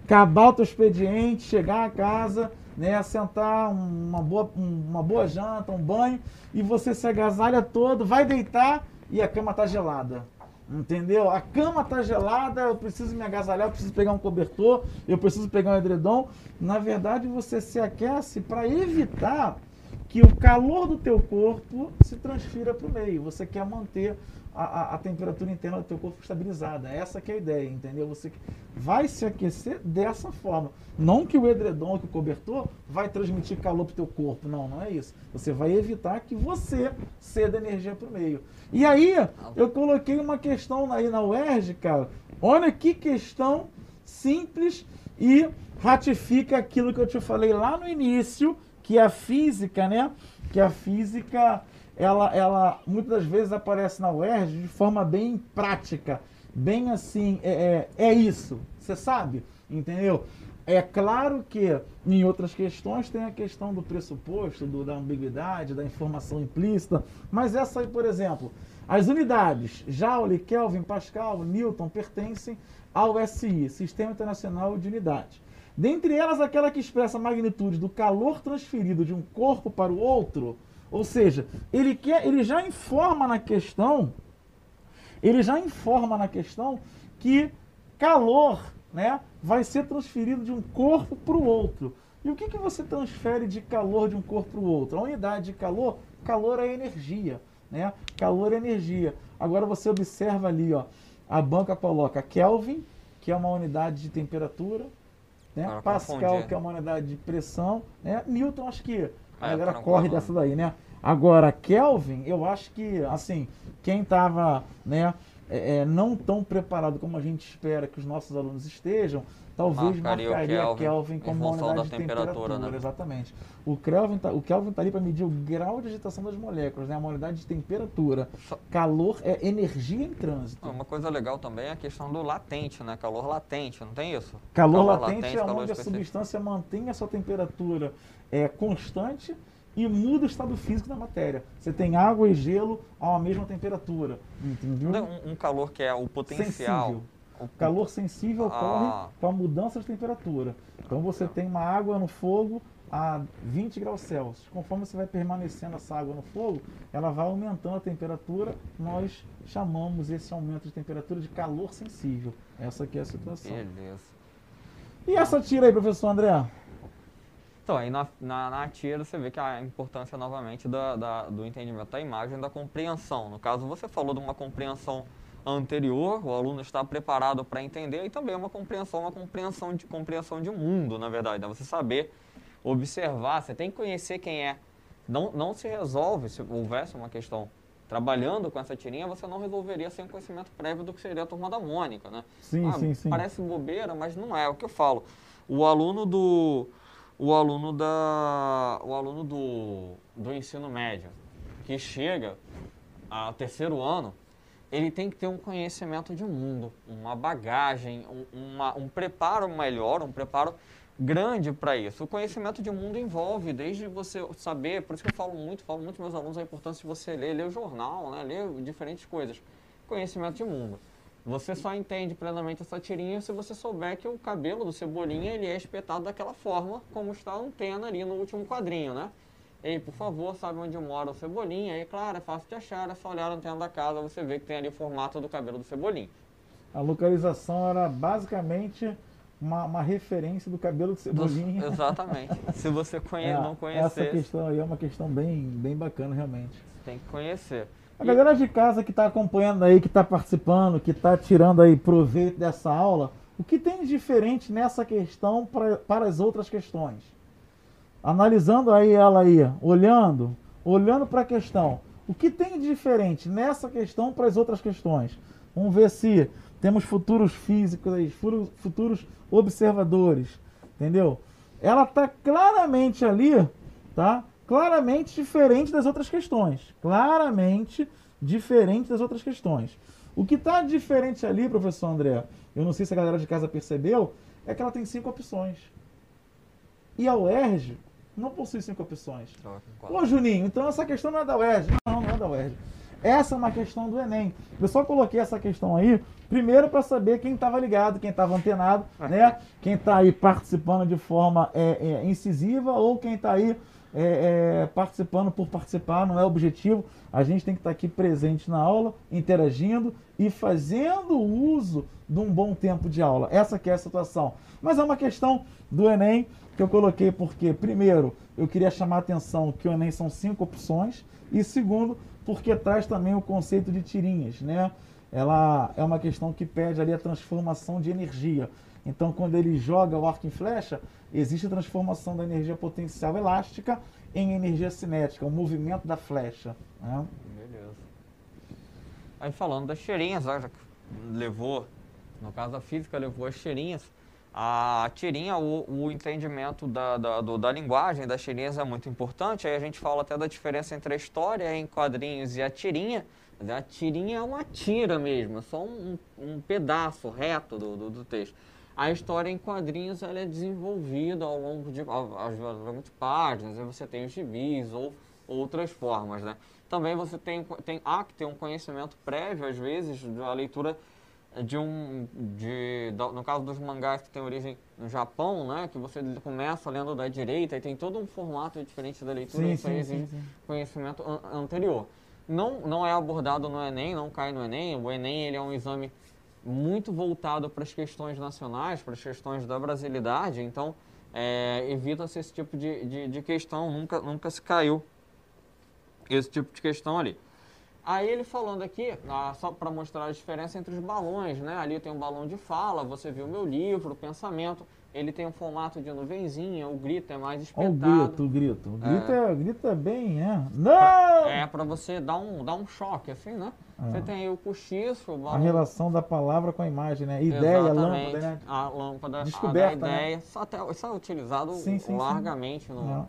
acabar o teu expediente, chegar a casa, né, sentar uma boa, uma boa janta, um banho, e você se agasalha todo, vai deitar e a cama está gelada. Entendeu? A cama está gelada, eu preciso me agasalhar, eu preciso pegar um cobertor, eu preciso pegar um edredom. Na verdade, você se aquece para evitar que o calor do teu corpo se transfira para o meio. Você quer manter a, a, temperatura interna do teu corpo estabilizada. Essa que é a ideia, entendeu? Você vai se aquecer dessa forma. Não que o edredom, que o cobertor, vai transmitir calor para o teu corpo. Não, não é isso. Você vai evitar que você ceda energia para o meio. E aí, eu coloquei uma questão aí na UERJ, cara. Olha que questão simples e ratifica aquilo que eu te falei lá no início, que a física, né? Que a física, ela, ela muitas das vezes aparece na UERJ de forma bem prática, bem assim, é, é, é isso, você sabe, entendeu? É claro que em outras questões tem a questão do pressuposto, do, da ambiguidade, da informação implícita, mas essa aí, por exemplo, as unidades Joule, Kelvin, Pascal, Newton pertencem ao SI, Sistema Internacional de Unidades. Dentre elas, aquela que expressa a magnitude do calor transferido de um corpo para o outro, ou seja, ele, quer, ele já informa na questão, ele já informa na questão que calor né, vai ser transferido de um corpo para o outro. E o que, que você transfere de calor de um corpo para o outro? A unidade de calor, calor é energia. né? Calor é energia. Agora você observa ali, ó, a banca coloca Kelvin, que é uma unidade de temperatura, né? Pascal, confundir. que é uma unidade de pressão, né? Newton, acho que a é, galera corre dessa daí, né? Agora, Kelvin, eu acho que, assim, quem estava, né, é, é, não tão preparado como a gente espera que os nossos alunos estejam, talvez marcaria, marcaria Kelvin, Kelvin como uma unidade de temperatura. temperatura né? Exatamente. O Kelvin tá, o Kelvin está ali para medir o grau de agitação das moléculas, né? uma unidade de temperatura. Calor é energia em trânsito. Uma coisa legal também é a questão do latente, né? Calor latente, não tem isso? Calor, calor latente, latente, é onde a substância mantém a sua temperatura é, constante e muda o estado físico da matéria. Você tem água e gelo a mesma temperatura. Entendeu? Um, um calor que é o potencial. Sensível. O calor sensível ah. ocorre com a mudança de temperatura. Então você tem uma água no fogo a 20 graus Celsius. Conforme você vai permanecendo essa água no fogo, ela vai aumentando a temperatura. Nós chamamos esse aumento de temperatura de calor sensível. Essa aqui é a situação. Beleza. E essa tira aí, professor André? Então, aí na, na, na tira você vê que a importância novamente da, da, do entendimento da imagem da compreensão. No caso, você falou de uma compreensão anterior, o aluno está preparado para entender, e também uma compreensão, uma compreensão de compreensão de mundo, na verdade. Né? Você saber observar, você tem que conhecer quem é. Não, não se resolve, se houvesse uma questão trabalhando com essa tirinha, você não resolveria sem conhecimento prévio do que seria a turma da Mônica, né? Sim, ah, sim, sim. Parece bobeira, mas não é, é o que eu falo. O aluno do o aluno, da, o aluno do, do ensino médio que chega ao terceiro ano, ele tem que ter um conhecimento de mundo, uma bagagem, um, uma, um preparo melhor, um preparo grande para isso. O conhecimento de mundo envolve desde você saber, por isso que eu falo muito, falo muito meus alunos a importância de você ler, ler o jornal, né, ler diferentes coisas. Conhecimento de mundo. Você só entende plenamente essa tirinha se você souber que o cabelo do Cebolinha ele é espetado daquela forma, como está a antena ali no último quadrinho, né? Ei, por favor, sabe onde mora o Cebolinha? Aí, claro, é fácil de achar, é só olhar a antena da casa, você vê que tem ali o formato do cabelo do Cebolinha. A localização era basicamente uma, uma referência do cabelo do Cebolinha. Do, exatamente. se você conhe é, não conhecer... Essa questão aí é uma questão bem, bem bacana, realmente. Tem que conhecer. A galera de casa que está acompanhando aí, que está participando, que está tirando aí proveito dessa aula, o que tem de diferente nessa questão pra, para as outras questões? Analisando aí ela aí, olhando, olhando para a questão, o que tem de diferente nessa questão para as outras questões? Vamos ver se temos futuros físicos aí, futuros observadores, entendeu? Ela está claramente ali, tá? Claramente diferente das outras questões. Claramente diferente das outras questões. O que está diferente ali, professor André, eu não sei se a galera de casa percebeu, é que ela tem cinco opções. E a UERJ não possui cinco opções. Ô, Juninho, então essa questão não é da UERJ. Não, não é da UERJ. Essa é uma questão do Enem. Eu só coloquei essa questão aí, primeiro para saber quem estava ligado, quem estava antenado, né? Quem está aí participando de forma é, é, incisiva ou quem está aí é, é, participando por participar, não é objetivo. A gente tem que estar aqui presente na aula, interagindo e fazendo uso de um bom tempo de aula. Essa que é a situação. Mas é uma questão do Enem que eu coloquei porque, primeiro, eu queria chamar a atenção que o Enem são cinco opções e, segundo, porque traz também o conceito de tirinhas, né? Ela é uma questão que pede ali a transformação de energia. Então, quando ele joga o arco em flecha, existe a transformação da energia potencial elástica em energia cinética, o movimento da flecha. Né? Beleza. Aí falando das cheirinhas, levou, no caso a física levou as cheirinhas, a tirinha, o, o entendimento da, da, do, da linguagem das tirinhas é muito importante. Aí a gente fala até da diferença entre a história em quadrinhos e a tirinha. A tirinha é uma tira mesmo, é só um, um pedaço reto do, do, do texto a história em quadrinhos ela é desenvolvida ao longo de, de páginas, você tem os gibis ou outras formas, né? Também você tem, tem há que ter um conhecimento prévio, às vezes, da leitura de um, de, no caso dos mangás que tem origem no Japão, né? Que você começa lendo da direita e tem todo um formato diferente da leitura, sim, isso aí exige conhecimento an anterior. Não, não é abordado no Enem, não cai no Enem, o Enem ele é um exame muito voltado para as questões nacionais, para as questões da brasilidade, então é, evita-se esse tipo de, de, de, questão, nunca, nunca se caiu esse tipo de questão ali. Aí ele falando aqui, ah, só para mostrar a diferença entre os balões, né? Ali tem um balão de fala, você viu meu livro, pensamento. Ele tem um formato de nuvenzinha, o grito é mais espetado. Olha o grito, o grito. O grito é, é, grito é bem, é. Não! É para você dar um, dar um choque, assim, né? É. Você tem aí o cochicho, o. A relação da palavra com a imagem, né? Ideia, Exatamente. lâmpada, né? A lâmpada, Descoberta, a ideia. Né? Isso, até, isso é utilizado sim, sim, largamente sim. No,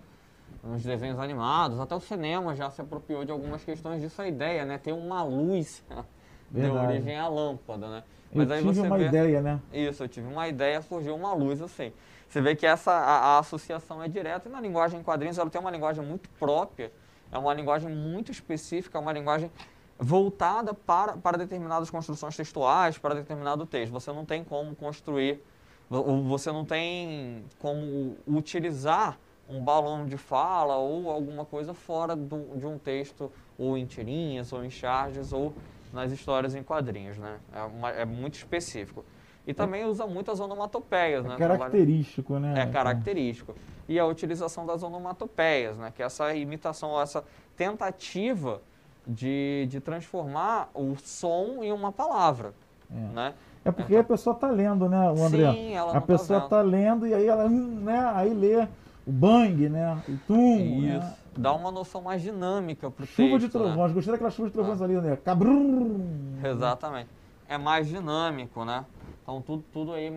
nos desenhos animados. Até o cinema já se apropriou de algumas questões disso, a ideia, né? Ter uma luz deu origem à lâmpada, né? Mas eu tive uma vê... ideia, né? Isso, eu tive uma ideia, surgiu uma luz assim. Você vê que essa a, a, associação é direta e na linguagem em quadrinhos ela tem uma linguagem muito própria, é uma linguagem muito específica, é uma linguagem voltada para, para determinadas construções textuais, para determinado texto. Você não tem como construir, você não tem como utilizar um balão de fala ou alguma coisa fora do, de um texto, ou em tirinhas, ou em charges, ou nas histórias em quadrinhos, né? É, uma, é muito específico. E também usa muitas onomatopeias, é né? Característico, né? É característico. E a utilização das onomatopeias, né? Que é essa imitação, essa tentativa de, de transformar o som em uma palavra, é. né? É porque então, a pessoa está lendo, né, o André? Sim, ela A tá pessoa está lendo e aí ela, né, aí lê o bang, né, o tum, Isso. Né? Dá uma noção mais dinâmica para o texto. Chuva de trovões, né? gostei daquela chuva de trovões ah. ali, né? Cabrum. Exatamente. É mais dinâmico, né? Então, tudo, tudo aí,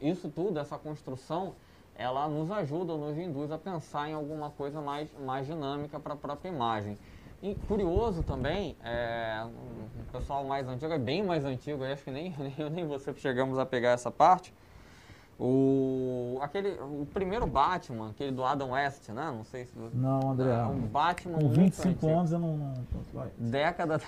isso tudo, essa construção, ela nos ajuda, nos induz a pensar em alguma coisa mais, mais dinâmica para a própria imagem. E curioso também, é, o pessoal mais antigo, é bem mais antigo, acho que nem, nem eu nem você chegamos a pegar essa parte, o, aquele, o primeiro Batman, aquele do Adam West, né? Não sei se. Não, André. É, um Batman. Com 25 anos eu não. não Década.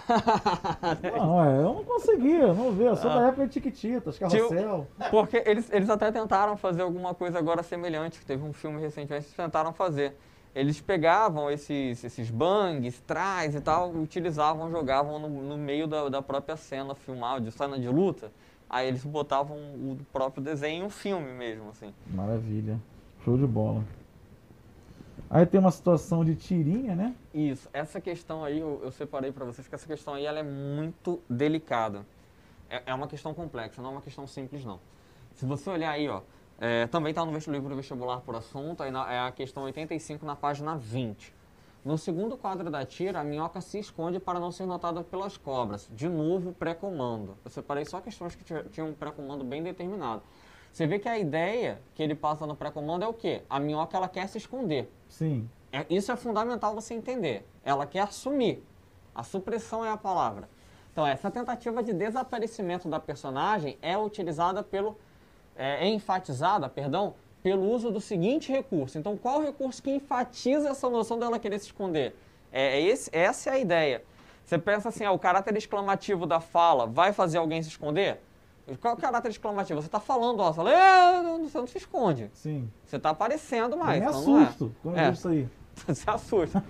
não, é, eu não conseguia, não. Eu sou ah. da época de Tiquititas, Carrossel. Porque eles, eles até tentaram fazer alguma coisa agora semelhante, que teve um filme recentemente que tentaram fazer. Eles pegavam esses, esses bangs, trás e tal, utilizavam, jogavam no, no meio da, da própria cena filmada, de cena de luta. Aí eles botavam o próprio desenho em um filme mesmo, assim. Maravilha. Show de bola. Aí tem uma situação de tirinha, né? Isso. Essa questão aí, eu, eu separei para vocês que essa questão aí ela é muito delicada. É, é, uma questão complexa, não é uma questão simples, não. Se você olhar aí, ó, é, também está no livro do vestibular por assunto, aí na, é a questão 85 na página 20. No segundo quadro da tira, a minhoca se esconde para não ser notada pelas cobras. De novo, pré-comando. Eu separei só questões que tinham um pré-comando bem determinado. Você vê que a ideia que ele passa no pré-comando é o quê? A minhoca ela quer se esconder. Sim. É, isso é fundamental você entender. Ela quer assumir. A supressão é a palavra. Então, essa tentativa de desaparecimento da personagem é utilizada pelo. É, é enfatizada, perdão, pelo uso do seguinte recurso. Então, qual o recurso que enfatiza essa noção dela querer se esconder? É, é esse, essa é a ideia. Você pensa assim, ah, o caráter exclamativo da fala vai fazer alguém se esconder? Qual é o caráter exclamativo? Você está falando, ó, você, fala, é, você não se esconde. Sim. Você está aparecendo mais. Eu me então assusto é. quando é. isso aí. Você assusta.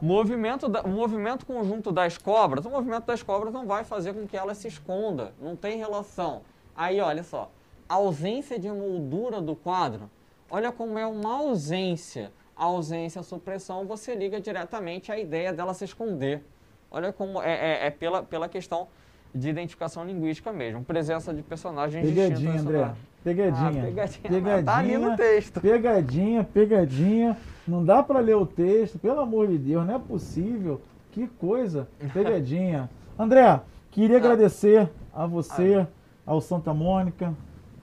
movimento da, o movimento conjunto das cobras, o movimento das cobras não vai fazer com que ela se esconda. Não tem relação. Aí, olha só. A ausência de moldura do quadro Olha como é uma ausência. A ausência, a supressão, você liga diretamente à ideia dela se esconder. Olha como é, é, é pela, pela questão de identificação linguística mesmo. Presença de personagens pegadinha. André. Pegadinha. Ah, pegadinha. Pegadinha. Tá ali no texto. Pegadinha, pegadinha. Não dá para ler o texto, pelo amor de Deus, não é possível. Que coisa. Pegadinha. André, queria ah. agradecer a você, ah. ao Santa Mônica,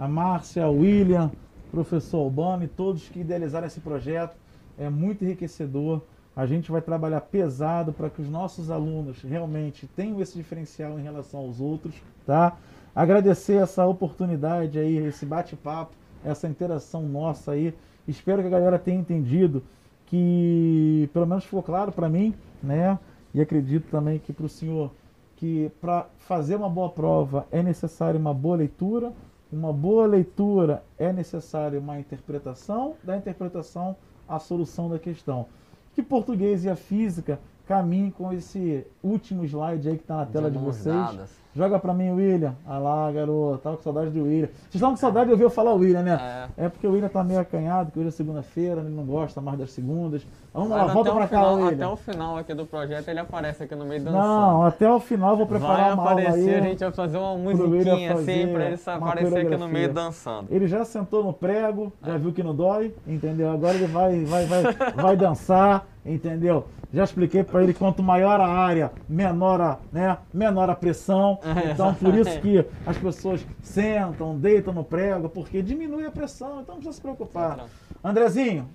a Márcia, ao William, professor Albano e todos que idealizaram esse projeto. É muito enriquecedor. A gente vai trabalhar pesado para que os nossos alunos realmente tenham esse diferencial em relação aos outros, tá? Agradecer essa oportunidade aí, esse bate-papo, essa interação nossa aí. Espero que a galera tenha entendido que, pelo menos ficou claro para mim, né? E acredito também que para o senhor que para fazer uma boa prova é necessário uma boa leitura, uma boa leitura é necessária uma interpretação, da interpretação a solução da questão. Que português e a física caminhe com esse último slide aí que está na tela de, de vocês. Dadas. Joga pra mim, William. Ah lá, garoto. Tava com saudade do William. Vocês estavam com saudade de ouvir eu falar William, né? É. é porque o William tá meio acanhado, que hoje é segunda-feira, ele não gosta mais das segundas. Vamos lá, volta pra cá, final, William. Até o final aqui do projeto ele aparece aqui no meio dançando. Não, até o final vou preparar vai uma aparecer, aula aí. a gente vai fazer uma musiquinha assim pra ele aparecer aqui no meio dançando. Ele já sentou no prego, já viu que não dói, entendeu? Agora ele vai, vai, vai, vai dançar, entendeu? Já expliquei para ele quanto maior a área, menor a, né, menor a pressão. Então, por isso que as pessoas sentam, deitam no prego, porque diminui a pressão, então não precisa se preocupar. Andrezinho,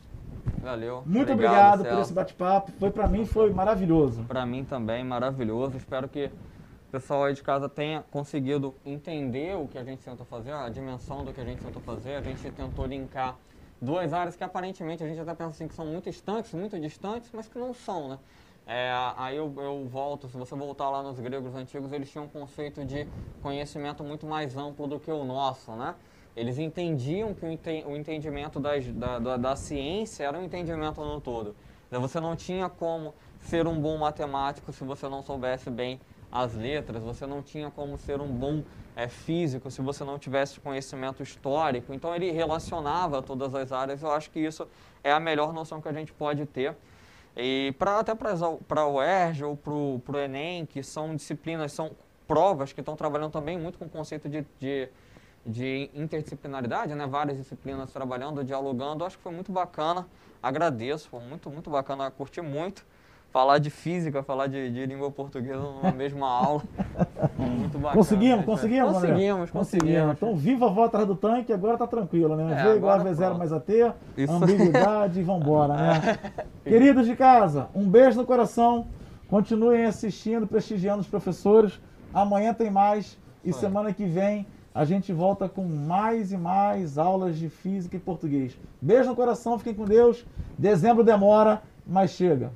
Valeu. Muito obrigado, obrigado por esse bate-papo. Foi para mim foi maravilhoso. Para mim também maravilhoso. Espero que o pessoal aí de casa tenha conseguido entender o que a gente tentou fazer, a dimensão do que a gente tentou fazer. A gente tentou linkar duas áreas que aparentemente a gente até pensa assim que são muito distantes, muito distantes, mas que não são, né? É, aí eu, eu, volto, se você voltar lá nos gregos antigos, eles tinham um conceito de conhecimento muito mais amplo do que o nosso, né? Eles entendiam que o, entendimento das, da, da, da, ciência era um entendimento no todo. Você não tinha como ser um bom matemático se você não soubesse bem as letras, você não tinha como ser um bom é, físico se você não tivesse conhecimento histórico. Então ele relacionava todas as áreas. Eu acho que isso é a melhor noção que a gente pode ter. E pra, até para o ERJ ou para o Enem, que são disciplinas, são provas que estão trabalhando também muito com o conceito de, de, de interdisciplinaridade, né? várias disciplinas trabalhando, dialogando. Eu acho que foi muito bacana. Agradeço, foi muito, muito bacana, curti muito falar de física, falar de, de língua portuguesa na mesma aula. Muito bacana. Conseguimos, conseguimos, conseguimos, conseguimos. Então, viva a avó atrás do tanque, agora tá tranquilo, né? É, v igual a V0 mais a T, Isso. ambiguidade e vambora, né? Queridos de casa, um beijo no coração. Continuem assistindo, prestigiando os professores. Amanhã tem mais e semana que vem a gente volta com mais e mais aulas de física e português. Beijo no coração, fiquem com Deus. Dezembro demora, mas chega.